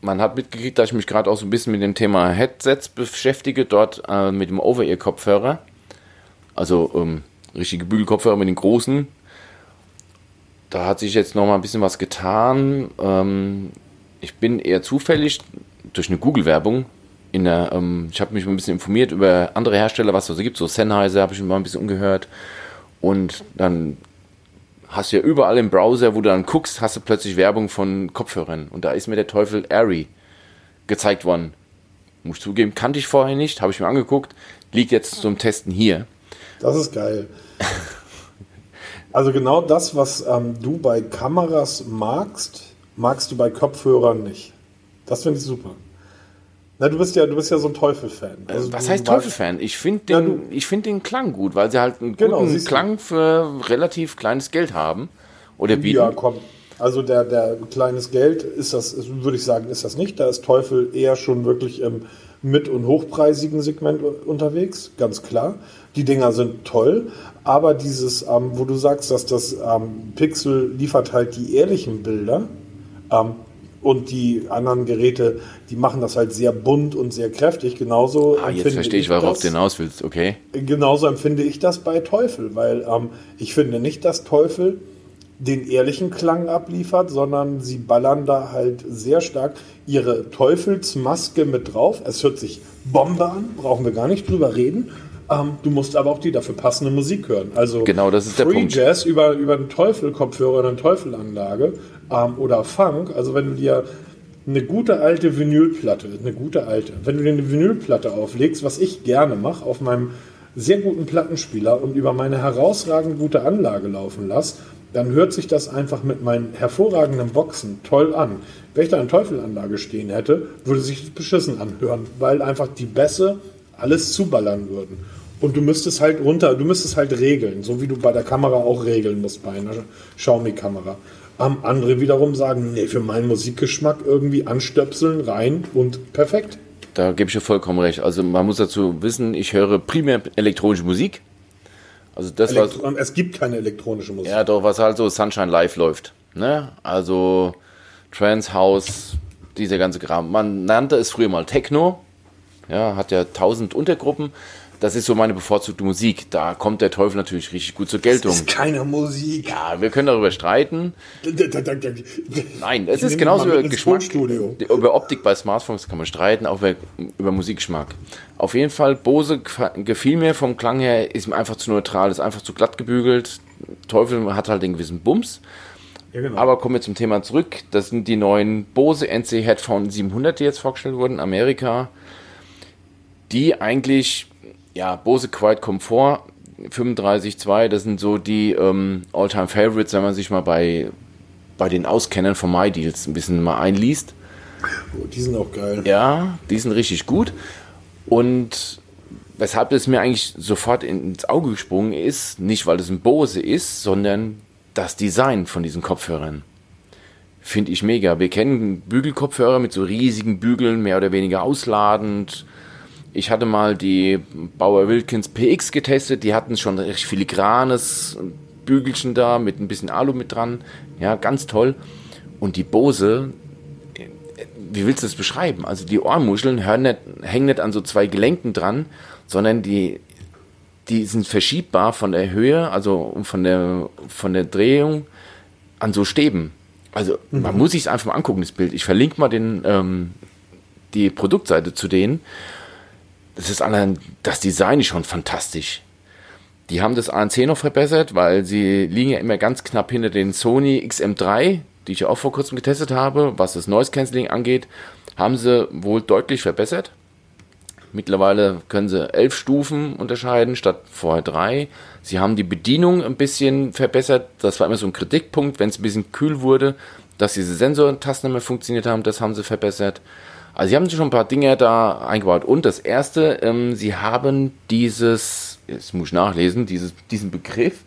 man hat mitgekriegt, dass ich mich gerade auch so ein bisschen mit dem Thema Headsets beschäftige, dort äh, mit dem Over-Ear-Kopfhörer. Also ähm, richtige Bügelkopfhörer mit den großen. Da hat sich jetzt noch mal ein bisschen was getan. Ähm, ich bin eher zufällig durch eine Google-Werbung in der, ähm, ich habe mich mal ein bisschen informiert über andere Hersteller, was es so gibt. So Sennheiser habe ich mal ein bisschen umgehört. Und dann hast du ja überall im Browser, wo du dann guckst, hast du plötzlich Werbung von Kopfhörern. Und da ist mir der Teufel Airy gezeigt worden. Muss ich zugeben, kannte ich vorher nicht, habe ich mir angeguckt, liegt jetzt zum Testen hier. Das ist geil. Also genau das, was ähm, du bei Kameras magst, magst du bei Kopfhörern nicht. Das finde ich super. Na, du bist ja, du bist ja so ein Teufel-Fan. Also was heißt Teufel-Fan? Ich finde den, ja, find den Klang gut, weil sie halt einen genau, guten Klang für relativ kleines Geld haben. Oder bieten. Ja, komm. Also der, der kleines Geld ist das, würde ich sagen, ist das nicht. Da ist Teufel eher schon wirklich im mit- und hochpreisigen Segment unterwegs, ganz klar. Die Dinger sind toll, aber dieses, ähm, wo du sagst, dass das ähm, Pixel liefert halt die ehrlichen Bilder ähm, und die anderen Geräte, die machen das halt sehr bunt und sehr kräftig. Genauso ah, jetzt verstehe ich, worauf du hinaus willst, okay. Genauso empfinde ich das bei Teufel, weil ähm, ich finde nicht, dass Teufel den ehrlichen Klang abliefert, sondern sie ballern da halt sehr stark ihre Teufelsmaske mit drauf. Es hört sich Bombe an, brauchen wir gar nicht drüber reden. Ähm, du musst aber auch die dafür passende Musik hören. Also genau, das ist Free der Punkt. Jazz über, über einen Teufel-Kopfhörer oder eine Teufelanlage ähm, oder Funk. Also wenn du dir eine gute alte Vinylplatte, eine gute alte, wenn du dir eine Vinylplatte auflegst, was ich gerne mache, auf meinem sehr guten Plattenspieler und über meine herausragend gute Anlage laufen lasse, dann hört sich das einfach mit meinen hervorragenden Boxen toll an. Wenn ich da eine Teufelanlage stehen hätte, würde sich das beschissen anhören, weil einfach die Bässe alles zuballern würden. Und du müsstest halt runter, du müsstest halt regeln, so wie du bei der Kamera auch regeln musst bei einer Xiaomi-Kamera. Ähm, andere wiederum sagen, nee, für meinen Musikgeschmack irgendwie anstöpseln, rein und perfekt. Da gebe ich dir vollkommen recht. Also man muss dazu wissen, ich höre primär elektronische Musik. Also das Elektro was, Es gibt keine elektronische Musik. Ja, doch, was halt so Sunshine Live läuft. Ne? Also Trance, House, dieser ganze Kram. Man nannte es früher mal Techno. Ja, hat ja tausend Untergruppen. Das ist so meine bevorzugte Musik. Da kommt der Teufel natürlich richtig gut zur Geltung. Das ist keine Musik. Ja, wir können darüber streiten. Nein, es ist genauso über Geschmack. Über Optik bei Smartphones kann man streiten, auch über, über Musikgeschmack. Auf jeden Fall, Bose gefiel mir vom Klang her, ist mir einfach zu neutral, ist einfach zu glatt gebügelt. Teufel hat halt den gewissen Bums. Ja, genau. Aber kommen wir zum Thema zurück. Das sind die neuen Bose NC Headphone 700, die jetzt vorgestellt wurden in Amerika. Die eigentlich ja, Bose Quiet Comfort 35.2, das sind so die ähm, All-Time Favorites, wenn man sich mal bei, bei den Auskennern von MyDeals ein bisschen mal einliest. Oh, die sind auch geil. Ja, die sind richtig gut. Und weshalb es mir eigentlich sofort ins Auge gesprungen ist, nicht weil es ein Bose ist, sondern das Design von diesen Kopfhörern. Finde ich mega. Wir kennen Bügelkopfhörer mit so riesigen Bügeln, mehr oder weniger ausladend, ich hatte mal die Bauer Wilkins PX getestet, die hatten schon recht filigranes Bügelchen da mit ein bisschen Alu mit dran. Ja, ganz toll. Und die Bose, wie willst du das beschreiben? Also die Ohrmuscheln nicht, hängen nicht an so zwei Gelenken dran, sondern die, die sind verschiebbar von der Höhe, also von der, von der Drehung an so Stäben. Also mhm. man muss sich es einfach mal angucken, das Bild. Ich verlinke mal den, ähm, die Produktseite zu denen es ist allein, das Design ist schon fantastisch. Die haben das ANC noch verbessert, weil sie liegen ja immer ganz knapp hinter den Sony XM3, die ich ja auch vor kurzem getestet habe, was das Noise Cancelling angeht, haben sie wohl deutlich verbessert. Mittlerweile können sie elf Stufen unterscheiden statt vorher drei. Sie haben die Bedienung ein bisschen verbessert. Das war immer so ein Kritikpunkt, wenn es ein bisschen kühl wurde, dass diese Sensortasten nicht mehr funktioniert haben. Das haben sie verbessert. Also sie haben schon ein paar Dinge da eingebaut. Und das erste, ähm, sie haben dieses, jetzt muss ich nachlesen, dieses, diesen Begriff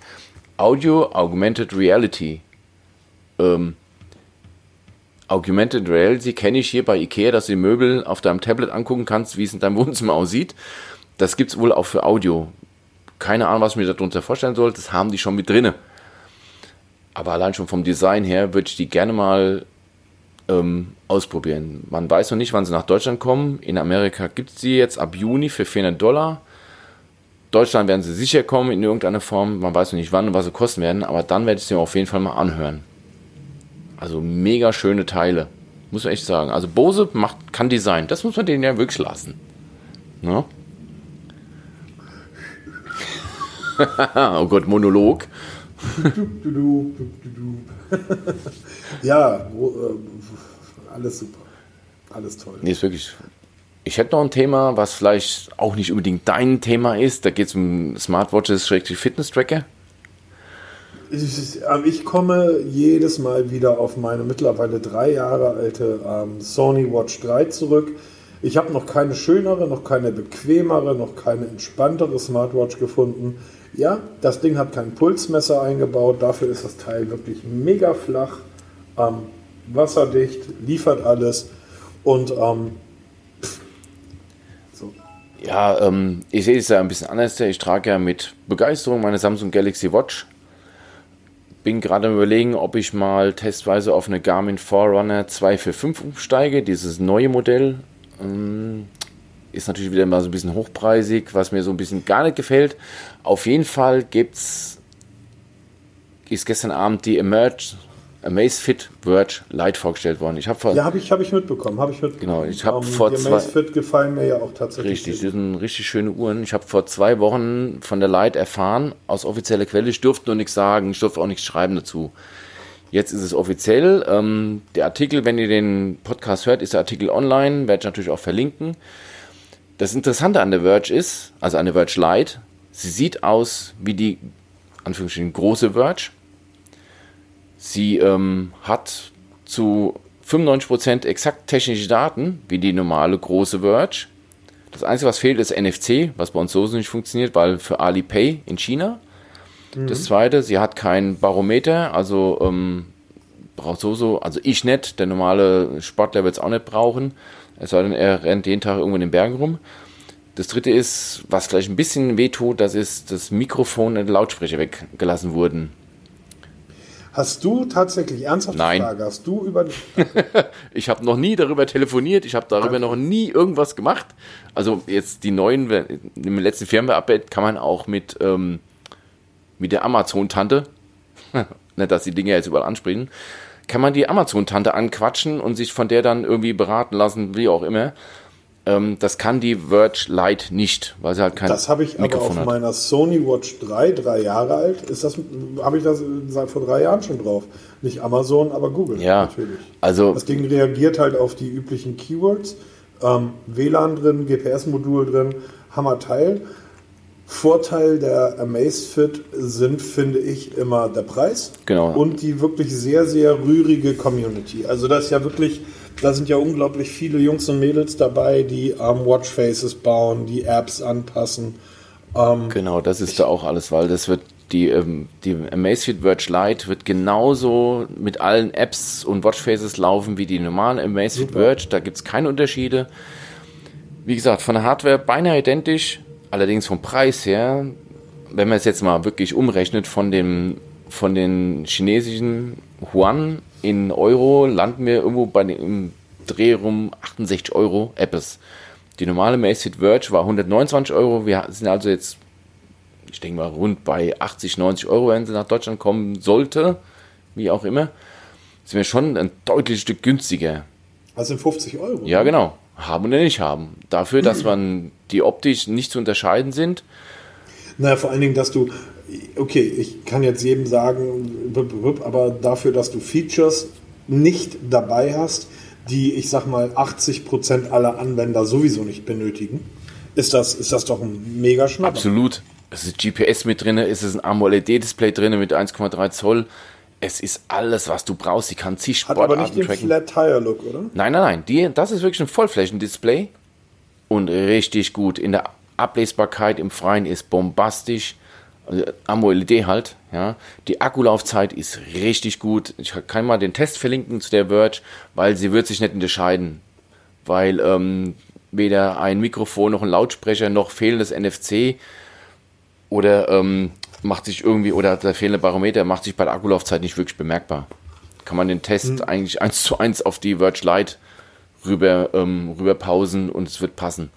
Audio Augmented Reality. Ähm, Augmented Reality kenne ich hier bei Ikea, dass du die Möbel auf deinem Tablet angucken kannst, wie es in deinem <laughs> Wohnzimmer aussieht. Das gibt es wohl auch für Audio. Keine Ahnung, was ich mir darunter vorstellen soll. Das haben die schon mit drinne. Aber allein schon vom Design her würde ich die gerne mal ähm, ausprobieren. Man weiß noch nicht, wann sie nach Deutschland kommen. In Amerika gibt es sie jetzt ab Juni für 400 Dollar. Deutschland werden sie sicher kommen in irgendeiner Form. Man weiß noch nicht wann und was sie kosten werden, aber dann werde ich sie auf jeden Fall mal anhören. Also mega schöne Teile. Muss man echt sagen. Also Bose macht, kann Design. Das muss man denen ja wirklich lassen. Ja? <laughs> oh Gott, Monolog. <laughs> ja, äh, alles super. Alles toll. Nee, ist wirklich. Ich hätte noch ein Thema, was vielleicht auch nicht unbedingt dein Thema ist. Da geht es um Smartwatches, Fitness-Tracker. Ich, ähm, ich, komme jedes Mal wieder auf meine mittlerweile drei Jahre alte ähm, Sony Watch 3 zurück. Ich habe noch keine schönere, noch keine bequemere, noch keine entspanntere Smartwatch gefunden. Ja, das Ding hat kein Pulsmesser eingebaut, dafür ist das Teil wirklich mega flach. Ähm, wasserdicht, liefert alles und ähm, so. Ja, ähm, ich sehe es ja ein bisschen anders. Ich trage ja mit Begeisterung meine Samsung Galaxy Watch. Bin gerade am überlegen, ob ich mal testweise auf eine Garmin Forerunner 245 umsteige, dieses neue Modell. Ähm, ist natürlich wieder mal so ein bisschen hochpreisig, was mir so ein bisschen gar nicht gefällt. Auf jeden Fall gibt's ist gestern Abend die Emerge Amazfit Verge Lite vorgestellt worden. Ich vor ja, habe ich, hab ich mitbekommen, habe ich mitbekommen. Genau, ich habe um, vor die zwei Amazfit gefallen mir ja auch tatsächlich. Richtig, die sind richtig schöne Uhren. Ich habe vor zwei Wochen von der Lite erfahren aus offizieller Quelle. Ich durfte nur nichts sagen, ich durfte auch nichts schreiben dazu. Jetzt ist es offiziell. Ähm, der Artikel, wenn ihr den Podcast hört, ist der Artikel online. Werde ich natürlich auch verlinken. Das Interessante an der Verge ist, also an der Verge Lite, sie sieht aus wie die Anführungsstrichen große Verge Sie ähm, hat zu 95% exakt technische Daten, wie die normale große Verge. Das Einzige, was fehlt, ist NFC, was bei uns so nicht funktioniert, weil für Alipay in China. Mhm. Das Zweite, sie hat kein Barometer, also ähm, braucht so so, also ich nicht, der normale Sportler wird es auch nicht brauchen, es sei denn, er rennt jeden Tag irgendwo in den Bergen rum. Das dritte ist, was vielleicht ein bisschen wehtut, das ist das Mikrofon und der Lautsprecher weggelassen wurden. Hast du tatsächlich ernsthaft Nein. Frage? Hast du über <laughs> Ich habe noch nie darüber telefoniert, ich habe darüber noch nie irgendwas gemacht. Also jetzt die neuen, im letzten Firmware-Update kann man auch mit, ähm, mit der Amazon-Tante, <laughs> nicht, dass die Dinge jetzt überall ansprechen, kann man die Amazon-Tante anquatschen und sich von der dann irgendwie beraten lassen, wie auch immer. Ähm, das kann die Verge Lite nicht, weil sie halt kein Das habe ich aber Mikrofon auf hat. meiner Sony Watch 3, drei Jahre alt. Ist das habe ich das seit vor drei Jahren schon drauf? Nicht Amazon, aber Google Ja, natürlich. also Das Ding reagiert halt auf die üblichen Keywords. Ähm, WLAN drin, GPS-Modul drin, Hammerteil. Vorteil der Amazfit sind, finde ich, immer der Preis Genau. und die wirklich sehr, sehr rührige Community. Also das ist ja wirklich, da sind ja unglaublich viele Jungs und Mädels dabei, die ähm, Watchfaces bauen, die Apps anpassen. Genau, das ist da auch alles, weil das wird die, ähm, die Amazfit Verge Lite wird genauso mit allen Apps und Watchfaces laufen wie die normalen Amazfit Verge. Da gibt es keine Unterschiede. Wie gesagt, von der Hardware beinahe identisch, allerdings vom Preis her, wenn man es jetzt mal wirklich umrechnet, von dem von den chinesischen Yuan in Euro landen wir irgendwo bei dem im Dreh rum 68 Euro Apples. Die normale Amazfit Verge war 129 Euro. Wir sind also jetzt, ich denke mal, rund bei 80, 90 Euro, wenn sie nach Deutschland kommen sollte, wie auch immer. Sind wir schon ein deutliches Stück günstiger. Sind 50 Euro. Ja, genau. Haben oder nicht haben. Dafür, dass man die optisch nicht zu unterscheiden sind. Naja, vor allen Dingen, dass du, okay, ich kann jetzt jedem sagen, aber dafür, dass du Features nicht dabei hast, die, ich sag mal, 80% aller Anwender sowieso nicht benötigen, ist das, ist das doch ein mega Schnapp. Absolut. Es ist GPS mit drin, es ist ein AMOLED-Display drin mit 1,3 Zoll. Es ist alles, was du brauchst. Sie kann zig Hat aber nicht Sportarten den tracken. Flat Tire Look, oder? Nein, nein, nein. Die, das ist wirklich ein Vollflächendisplay und richtig gut. In der Ablesbarkeit im Freien ist bombastisch. Also AMOLED halt, ja. Die Akkulaufzeit ist richtig gut. Ich kann mal den Test verlinken zu der Verge, weil sie wird sich nicht unterscheiden. Weil ähm, weder ein Mikrofon noch ein Lautsprecher noch fehlendes NFC oder ähm, macht sich irgendwie, oder der fehlende Barometer macht sich bei der Akkulaufzeit nicht wirklich bemerkbar. Kann man den Test eigentlich eins zu eins auf die Verge Lite rüber, ähm, rüber pausen und es wird passen.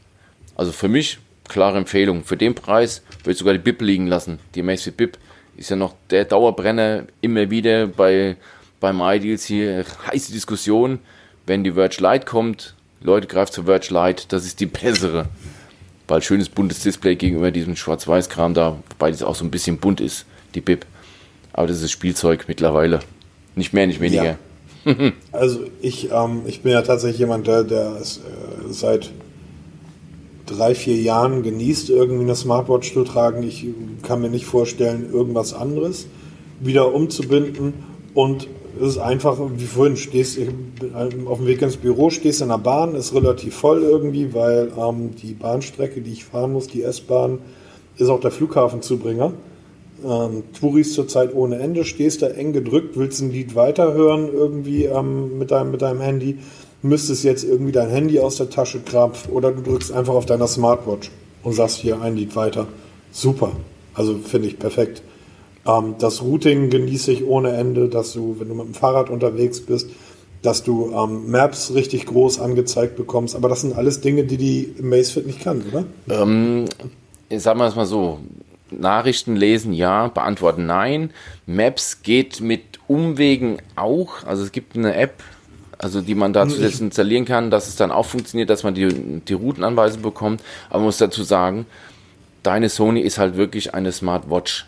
Also für mich klare Empfehlung. Für den Preis würde ich sogar die Bip liegen lassen. Die Amazfit Bip ist ja noch der Dauerbrenner immer wieder bei beim iDeals hier heiße Diskussion. Wenn die Verge Lite kommt, Leute greift zur Verge Lite, das ist die bessere. Weil schönes buntes Display gegenüber diesem Schwarz-Weiß-Kram da, wobei das auch so ein bisschen bunt ist, die Bip. Aber das ist Spielzeug mittlerweile. Nicht mehr, nicht weniger. Ja. <laughs> Also ich, ähm, ich bin ja tatsächlich jemand, der, der es, äh, seit drei, vier Jahren genießt, irgendwie eine Smartwatch zu tragen. Ich kann mir nicht vorstellen, irgendwas anderes wieder umzubinden. Und es ist einfach, wie vorhin, stehst auf dem Weg ins Büro, stehst in der Bahn, ist relativ voll irgendwie, weil ähm, die Bahnstrecke, die ich fahren muss, die S-Bahn, ist auch der Flughafenzubringer. Ähm, Touris zurzeit ohne Ende, stehst da eng gedrückt, willst ein Lied weiterhören irgendwie ähm, mit, deinem, mit deinem Handy, müsstest jetzt irgendwie dein Handy aus der Tasche krapfen oder du drückst einfach auf deiner Smartwatch und sagst hier ein Lied weiter. Super. Also finde ich perfekt. Ähm, das Routing genieße ich ohne Ende, dass du, wenn du mit dem Fahrrad unterwegs bist, dass du ähm, Maps richtig groß angezeigt bekommst. Aber das sind alles Dinge, die die Macefit nicht kann, oder? Ähm, sagen wir es mal so. Nachrichten lesen ja, beantworten nein. Maps geht mit Umwegen auch. Also es gibt eine App, also die man da zusätzlich installieren kann, dass es dann auch funktioniert, dass man die, die Routenanweisung bekommt. Aber man muss dazu sagen, deine Sony ist halt wirklich eine Smartwatch,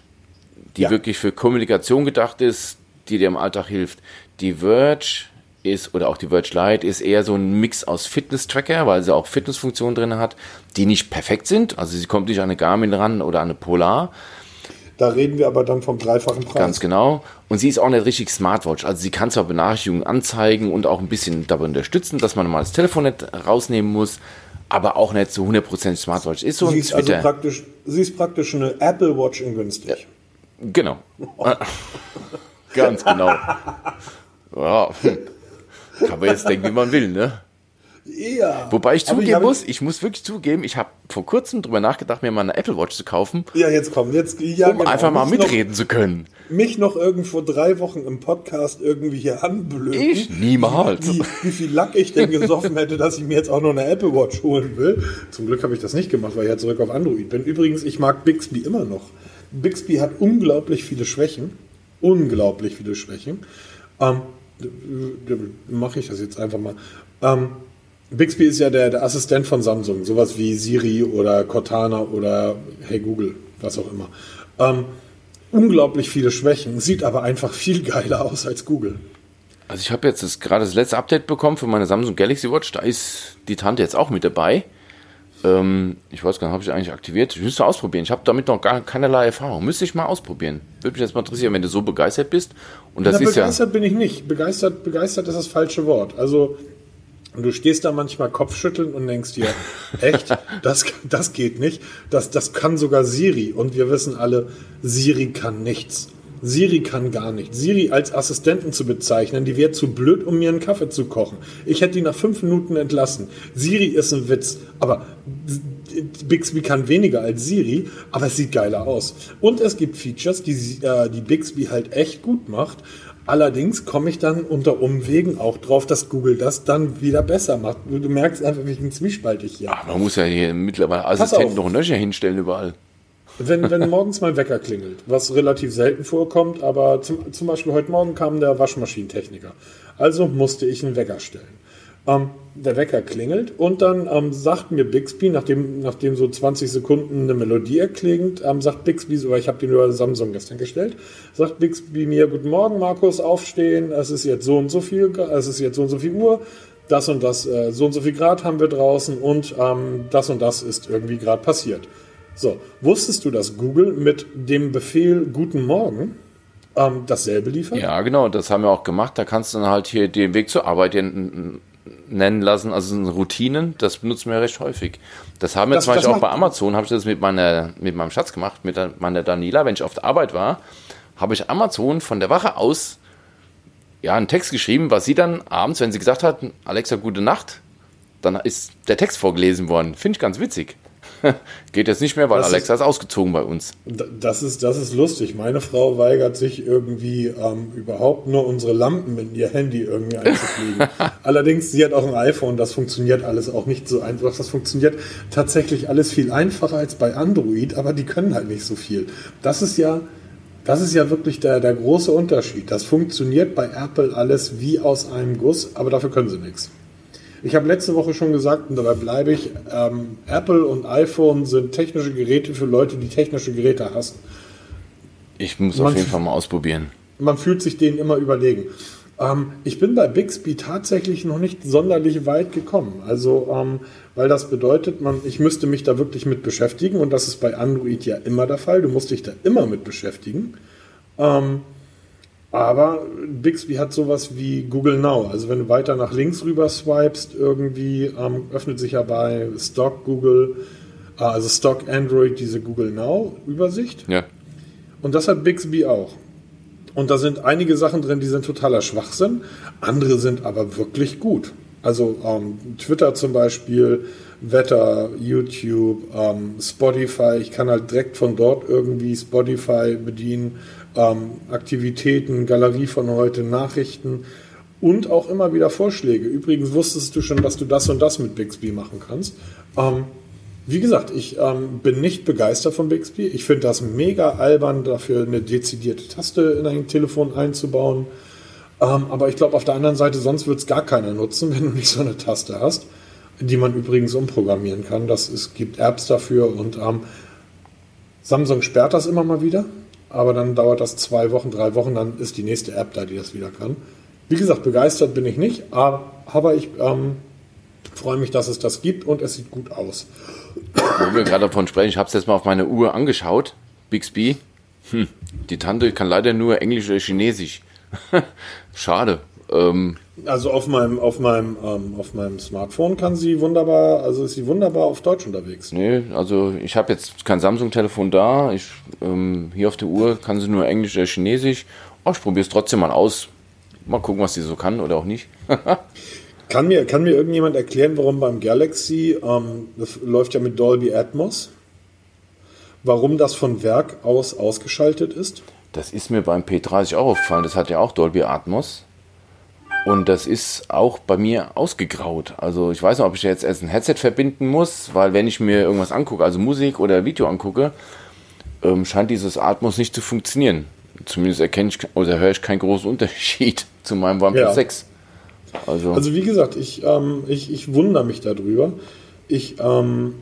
die Ja. wirklich für Kommunikation gedacht ist, die dir im Alltag hilft. Die Verge ist, oder auch die Verge Lite, ist eher so ein Mix aus Fitness-Tracker, weil sie auch Fitnessfunktionen drin hat, die nicht perfekt sind. Also sie kommt nicht an eine Garmin ran oder an eine Polar, Da reden wir aber dann vom dreifachen Preis. ganz genau. Und sie ist auch nicht richtig Smartwatch. Also sie kann zwar Benachrichtigungen anzeigen und auch ein bisschen dabei unterstützen, dass man mal das Telefon nicht rausnehmen muss, aber auch nicht so 100% Smartwatch. Ist so Sie ist, also praktisch, sie ist praktisch eine Apple Watch in günstig. Genau. <laughs> Ganz genau. Ja. hm. Kann man jetzt denken, wie man will, ne? Ja. Wobei ich zugeben habe- muss, ich muss wirklich zugeben, ich habe vor kurzem drüber nachgedacht, mir mal eine Apple Watch zu kaufen. Ja, jetzt komm, jetzt ja, um genau. einfach mal mich mitreden noch, zu können. Mich noch irgendwo drei Wochen im Podcast irgendwie hier anblöden. Ich niemals. Wie, wie, viel Lack ich denn gesoffen hätte, dass ich mir jetzt auch noch eine Apple Watch holen will. Zum Glück habe ich das nicht gemacht, weil ich ja zurück auf Android bin. Übrigens, ich mag Bixby immer noch. Bixby hat unglaublich viele Schwächen. Unglaublich viele Schwächen. Ähm, mache ich das jetzt einfach mal. Ähm, Bixby ist ja der, der, Assistent von Samsung, sowas wie Siri oder Cortana oder Hey Google, was auch immer. Ähm, unglaublich viele Schwächen, sieht aber einfach viel geiler aus als Google. Also ich habe jetzt gerade das letzte Update bekommen für meine Samsung Galaxy Watch, da ist die Tante jetzt auch mit dabei. Ähm, ich weiß gar nicht, habe ich eigentlich aktiviert? Ich müsste ausprobieren. Ich habe damit noch gar keinerlei Erfahrung. Müsste ich mal ausprobieren. Würde mich jetzt mal interessieren, wenn du so begeistert bist. Und das Na, ist begeistert ja bin ich nicht. Begeistert, begeistert ist das falsche Wort. Also und du stehst da manchmal Kopfschütteln und denkst dir, echt, das, das geht nicht. Das, das kann sogar Siri. Und wir wissen alle, Siri kann nichts. Siri kann gar nichts. Siri als Assistenten zu bezeichnen, die wäre zu blöd, um mir einen Kaffee zu kochen. Ich hätte die nach fünf Minuten entlassen. Siri ist ein Witz. Aber Bixby kann weniger als Siri, aber es sieht geiler aus. Und es gibt Features, die, äh, die Bixby halt echt gut macht. Allerdings komme ich dann unter Umwegen auch drauf, dass Google das dann wieder besser macht. Du merkst einfach, wie ein Zwiespalt ich hier. Ach, man muss ja hier mittlerweile Assistenten noch Löcher hinstellen überall. Wenn, wenn <laughs> morgens mein Wecker klingelt, was relativ selten vorkommt, aber zum, zum Beispiel heute Morgen kam der Waschmaschinentechniker. Also musste ich einen Wecker stellen. Ähm, der Wecker klingelt und dann ähm, sagt mir Bixby, nachdem, nachdem so 20 Sekunden eine Melodie erklingt, ähm, sagt Bixby, so, ich habe den über Samsung gestern gestellt, sagt Bixby mir, guten Morgen Markus, aufstehen, es ist jetzt so und so viel, es ist jetzt so und so viel Uhr, das und das, äh, so und so viel Grad haben wir draußen und ähm, das und das ist irgendwie gerade passiert. So, wusstest du, dass Google mit dem Befehl Guten Morgen ähm, dasselbe liefert? Ja, genau, das haben wir auch gemacht. Da kannst du dann halt hier den Weg zur Arbeit nennen lassen, also Routinen, das benutzen wir recht häufig. Das haben wir das, zum Beispiel auch bei Amazon, habe ich das mit, meiner, mit meinem Schatz gemacht, mit meiner Daniela, wenn ich auf der Arbeit war, habe ich Amazon von der Wache aus ja, einen Text geschrieben, was sie dann abends, wenn sie gesagt hat, Alexa, gute Nacht, dann ist der Text vorgelesen worden. Finde ich ganz witzig. <laughs> Geht jetzt nicht mehr, weil das Alexa ist, ist, ausgezogen bei uns. Das ist, das ist lustig. Meine Frau weigert sich irgendwie ähm, überhaupt nur unsere Lampen in ihr Handy irgendwie einzufliegen. <laughs> Allerdings, sie hat auch ein iPhone, das funktioniert alles auch nicht so einfach. Das funktioniert tatsächlich alles viel einfacher als bei Android, aber die können halt nicht so viel. Das ist ja, das ist ja wirklich der, der große Unterschied. Das funktioniert bei Apple alles wie aus einem Guss, aber dafür können sie nichts. Ich habe letzte Woche schon gesagt, und dabei bleibe ich, ähm, Apple und iPhone sind technische Geräte für Leute, die technische Geräte hassen. Ich muss man, auf jeden Fall mal ausprobieren. Man fühlt sich denen immer überlegen. Ähm, ich bin bei Bixby tatsächlich noch nicht sonderlich weit gekommen. Also, ähm, weil das bedeutet, man, ich müsste mich da wirklich mit beschäftigen und das ist bei Android ja immer der Fall. Du musst dich da immer mit beschäftigen. Ähm, aber Bixby hat sowas wie Google Now. Also wenn du weiter nach links rüber swipest, irgendwie ähm, öffnet sich ja bei Stock Google, äh, also Stock Android diese Google Now Übersicht. Ja. Und das hat Bixby auch. Und da sind einige Sachen drin, die sind totaler Schwachsinn. Andere sind aber wirklich gut. Also ähm, Twitter zum Beispiel, Wetter, YouTube, ähm, Spotify. Ich kann halt direkt von dort irgendwie Spotify bedienen ähm, Aktivitäten, Galerie von heute, Nachrichten und auch immer wieder Vorschläge. Übrigens wusstest du schon, dass du das und das mit Bixby machen kannst. Ähm, wie gesagt, ich ähm, bin nicht begeistert von Bixby. Ich finde das mega albern, dafür eine dezidierte Taste in ein Telefon einzubauen. Ähm, aber ich glaube, auf der anderen Seite, sonst wird es gar keiner nutzen, <laughs> wenn du nicht so eine Taste hast, die man übrigens umprogrammieren kann. Das, es gibt Apps dafür und ähm, Samsung sperrt das immer mal wieder aber dann dauert das zwei Wochen, drei Wochen, dann ist die nächste App da, die das wieder kann. Wie gesagt, begeistert bin ich nicht, aber ich ähm, freue mich, dass es das gibt und es sieht gut aus. Wo wir gerade davon sprechen, ich habe es jetzt mal auf meine Uhr angeschaut, Bixby. Hm, die Tante kann leider nur Englisch oder Chinesisch. <laughs> Schade. Ähm, also auf meinem, auf meinem, ähm, auf meinem Smartphone kann sie wunderbar, also ist sie wunderbar auf Deutsch unterwegs. Nee, also ich habe jetzt kein Samsung-Telefon da. Ich, ähm, hier auf der Uhr kann sie nur Englisch oder Chinesisch. Oh, ich probiere es trotzdem mal aus. Mal gucken, was sie so kann oder auch nicht. <laughs> Kann mir, kann mir irgendjemand erklären, warum beim Galaxy, ähm, das läuft ja mit Dolby Atmos, warum das von Werk aus ausgeschaltet ist? Das ist mir beim P30 auch aufgefallen. Das hat ja auch Dolby Atmos. Und das ist auch bei mir ausgegraut. Also ich weiß nicht, ob ich jetzt erst ein Headset verbinden muss, weil wenn ich mir irgendwas angucke, also Musik oder Video angucke, ähm, scheint dieses Atmos nicht zu funktionieren. Zumindest erkenne ich oder höre ich keinen großen Unterschied <laughs> zu meinem OnePlus Ja. 6. Also, Also wie gesagt, ich, ähm, ich, ich wundere mich darüber. Ich, ähm,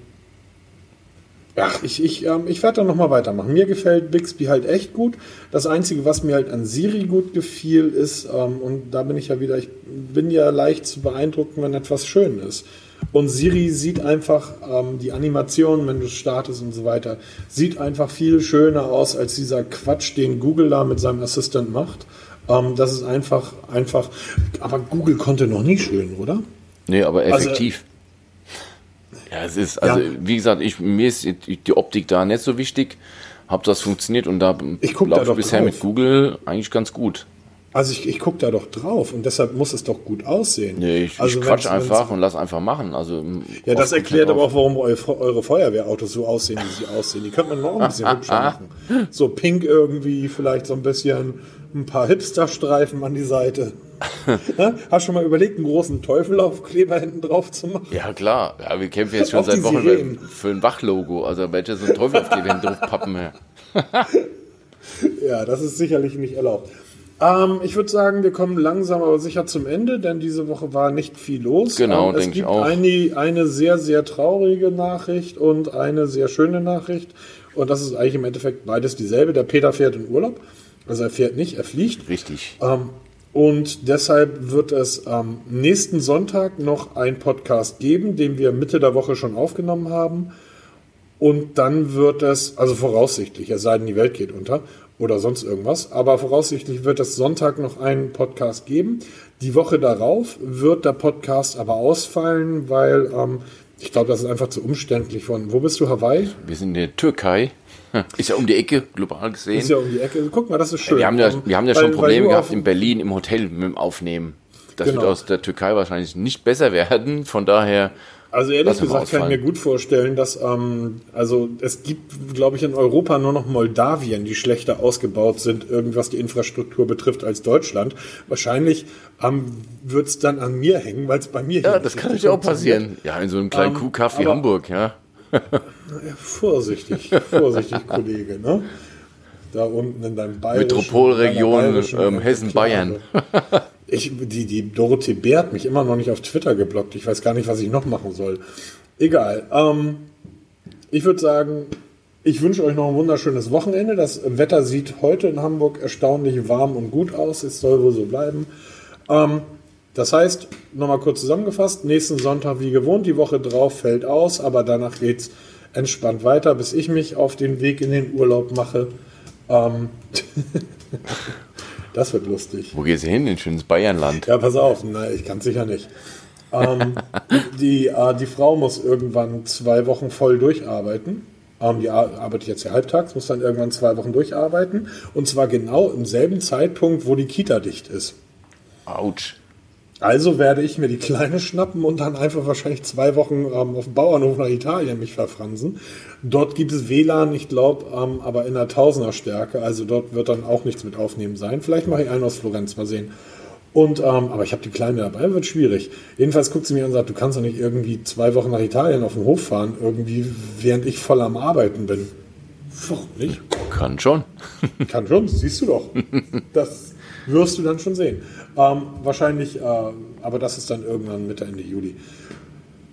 ach, ich, ich, ähm, ich werde da nochmal weitermachen. Mir gefällt Bixby halt echt gut. Das Einzige, was mir halt an Siri gut gefiel, ist, ähm, und da bin ich ja wieder, ich bin ja leicht zu beeindrucken, wenn etwas schön ist. Und Siri sieht einfach, ähm, die Animation, wenn du startest und so weiter, sieht einfach viel schöner aus als dieser Quatsch, den Google da mit seinem Assistent macht. Ähm, das ist einfach, einfach, aber Google konnte noch nie schön, oder? nee, aber Also- effektiv. Ja, es ist, also Ja. wie gesagt, ich, mir ist die Optik da nicht so wichtig. Hab das funktioniert und da Ich laufe doch bisher drauf. mit Google eigentlich ganz gut. Also ich, ich gucke da doch drauf und deshalb muss es doch gut aussehen. Nee, ich, also ich quatsch einfach und lass einfach machen. Also, Ja, das erklärt kommt aber halt auch, warum eure, Feuerwehrautos so aussehen, wie sie aussehen. Die könnte man noch ein bisschen hübscher <laughs> machen. So pink irgendwie, vielleicht so ein bisschen ein paar Hipster-Streifen an die Seite. <laughs> Hast du schon mal überlegt, einen großen Teufelaufkleber hinten drauf zu machen? Ja, klar. Ja, wir kämpfen jetzt schon Auf seit Wochen Sirenen. für ein Wachlogo. Also, welche so ein Teufel auf die Wände draufpappen. Ja. <laughs> Ja, das ist sicherlich nicht erlaubt. Ähm, ich würde sagen, wir kommen langsam aber sicher zum Ende, denn diese Woche war nicht viel los. Genau, ähm, es denk ich gibt auch. Eine, eine sehr, sehr traurige Nachricht und eine sehr schöne Nachricht. Und das ist eigentlich im Endeffekt beides dieselbe. Der Peter fährt in Urlaub. Also er fährt nicht, er fliegt. Richtig. Ähm, und deshalb wird es am nächsten Sonntag noch einen Podcast geben, den wir Mitte der Woche schon aufgenommen haben. Und dann wird es, also voraussichtlich, es sei denn, die Welt geht unter oder sonst irgendwas, aber voraussichtlich wird es Sonntag noch einen Podcast geben. Die Woche darauf wird der Podcast aber ausfallen, weil ähm, ich glaube, das ist einfach zu umständlich von. Wo bist du, Hawaii? Wir sind in der Türkei. <laughs> Ist ja um die Ecke, global gesehen. Ist ja um die Ecke. Guck mal, das ist schön. wir haben ja, Ähm, wir haben ja schon weil Probleme gehabt in Berlin im Hotel mit dem Aufnehmen. Das Genau. wird aus der Türkei wahrscheinlich nicht besser werden. Von daher, Also ehrlich gesagt kann ich mir gut vorstellen, dass ähm, also es gibt, glaube ich, in Europa nur noch Moldawien, die schlechter ausgebaut sind, irgendwas die Infrastruktur betrifft, als Deutschland. Wahrscheinlich ähm, wird es dann an mir hängen, weil es bei mir ja, das kann natürlich auch passieren. Ja, in so einem kleinen Ähm, Kuhkaff wie Hamburg, ja. Ja, vorsichtig, vorsichtig, <laughs> Kollege, ne? Da unten in deinem bayerischen Metropolregion, ähm, Hessen-Bayern. <laughs> Ich, die, die Dorothee Bär hat mich immer noch nicht auf Twitter geblockt. Ich weiß gar nicht, was ich noch machen soll. Egal. Ähm, ich würde sagen, ich wünsche euch noch ein wunderschönes Wochenende. Das Wetter sieht heute in Hamburg erstaunlich warm und gut aus. Es soll wohl so bleiben. Ähm, das heißt, nochmal kurz zusammengefasst, nächsten Sonntag wie gewohnt, die Woche drauf fällt aus, aber danach geht's entspannt weiter, bis ich mich auf den Weg in den Urlaub mache. Ähm, <laughs> das wird lustig. Wo gehst du hin? In schönes Bayernland. Ja, pass auf, nein, ich kann sicher nicht. Ähm, <laughs> die, äh, die Frau muss irgendwann zwei Wochen voll durcharbeiten. Ähm, die ar- arbeitet jetzt ja halbtags, muss dann irgendwann zwei Wochen durcharbeiten. Und zwar genau im selben Zeitpunkt, wo die Kita dicht ist. Autsch. Also werde ich mir die Kleine schnappen und dann einfach wahrscheinlich zwei Wochen ähm, auf dem Bauernhof nach Italien mich verfransen. Dort gibt es WLAN, ich glaube, ähm, aber in einer Tausenderstärke. Also dort wird dann auch nichts mit aufnehmen sein. Vielleicht mache ich einen aus Florenz, mal sehen. Und, ähm, aber ich habe die Kleine dabei, wird schwierig. Jedenfalls guckt sie mir an und sagt, du kannst doch nicht irgendwie zwei Wochen nach Italien auf den Hof fahren, irgendwie, während ich voll am Arbeiten bin. Warum nicht? Kann schon. Kann schon, siehst du doch. <laughs> Das wirst du dann schon sehen. Ähm, wahrscheinlich, äh, aber das ist dann irgendwann Mitte, Ende Juli.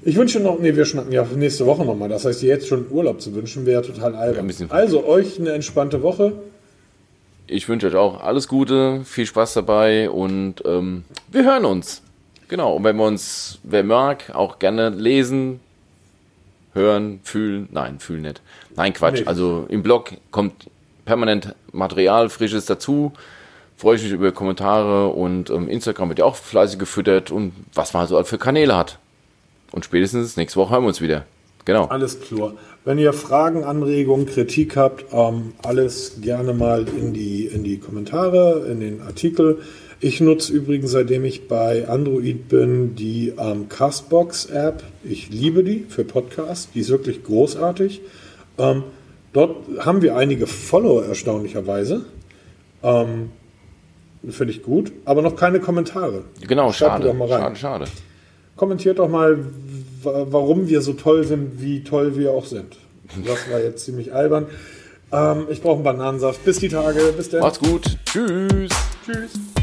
Ich wünsche noch, nee, wir schnacken ja nächste Woche nochmal. Das heißt, dir jetzt schon Urlaub zu wünschen, wäre total albern. bisschen- Also, euch eine entspannte Woche. Ich wünsche euch auch alles Gute, viel Spaß dabei und ähm, wir hören uns. Genau, und wenn wir uns, wer mag, auch gerne lesen, hören, fühlen. Nein, fühlen nicht. Nein, Quatsch. Nee. Also im Blog kommt permanent Material, Frisches dazu. Freue ich mich über Kommentare und ähm, Instagram wird ja auch fleißig gefüttert und was man so für Kanäle hat. Und spätestens nächste Woche hören wir uns wieder. Genau. Alles klar. Wenn ihr Fragen, Anregungen, Kritik habt, ähm, alles gerne mal in die, in die Kommentare, in den Artikel. Ich nutze übrigens, seitdem ich bei Android bin, die ähm, Castbox-App. Ich liebe die für Podcasts. Die ist wirklich großartig. Ähm, dort haben wir einige Follower erstaunlicherweise. Ähm, Finde ich gut, aber noch keine Kommentare. Genau, Schreibt schade. doch mal rein. Schade, schade. Kommentiert doch mal, wa- warum wir so toll sind, wie toll wir auch sind. Das war jetzt ziemlich albern. Ähm, ich brauche einen Bananensaft. Bis die Tage. Bis dann. Macht's gut. Tschüss. Tschüss.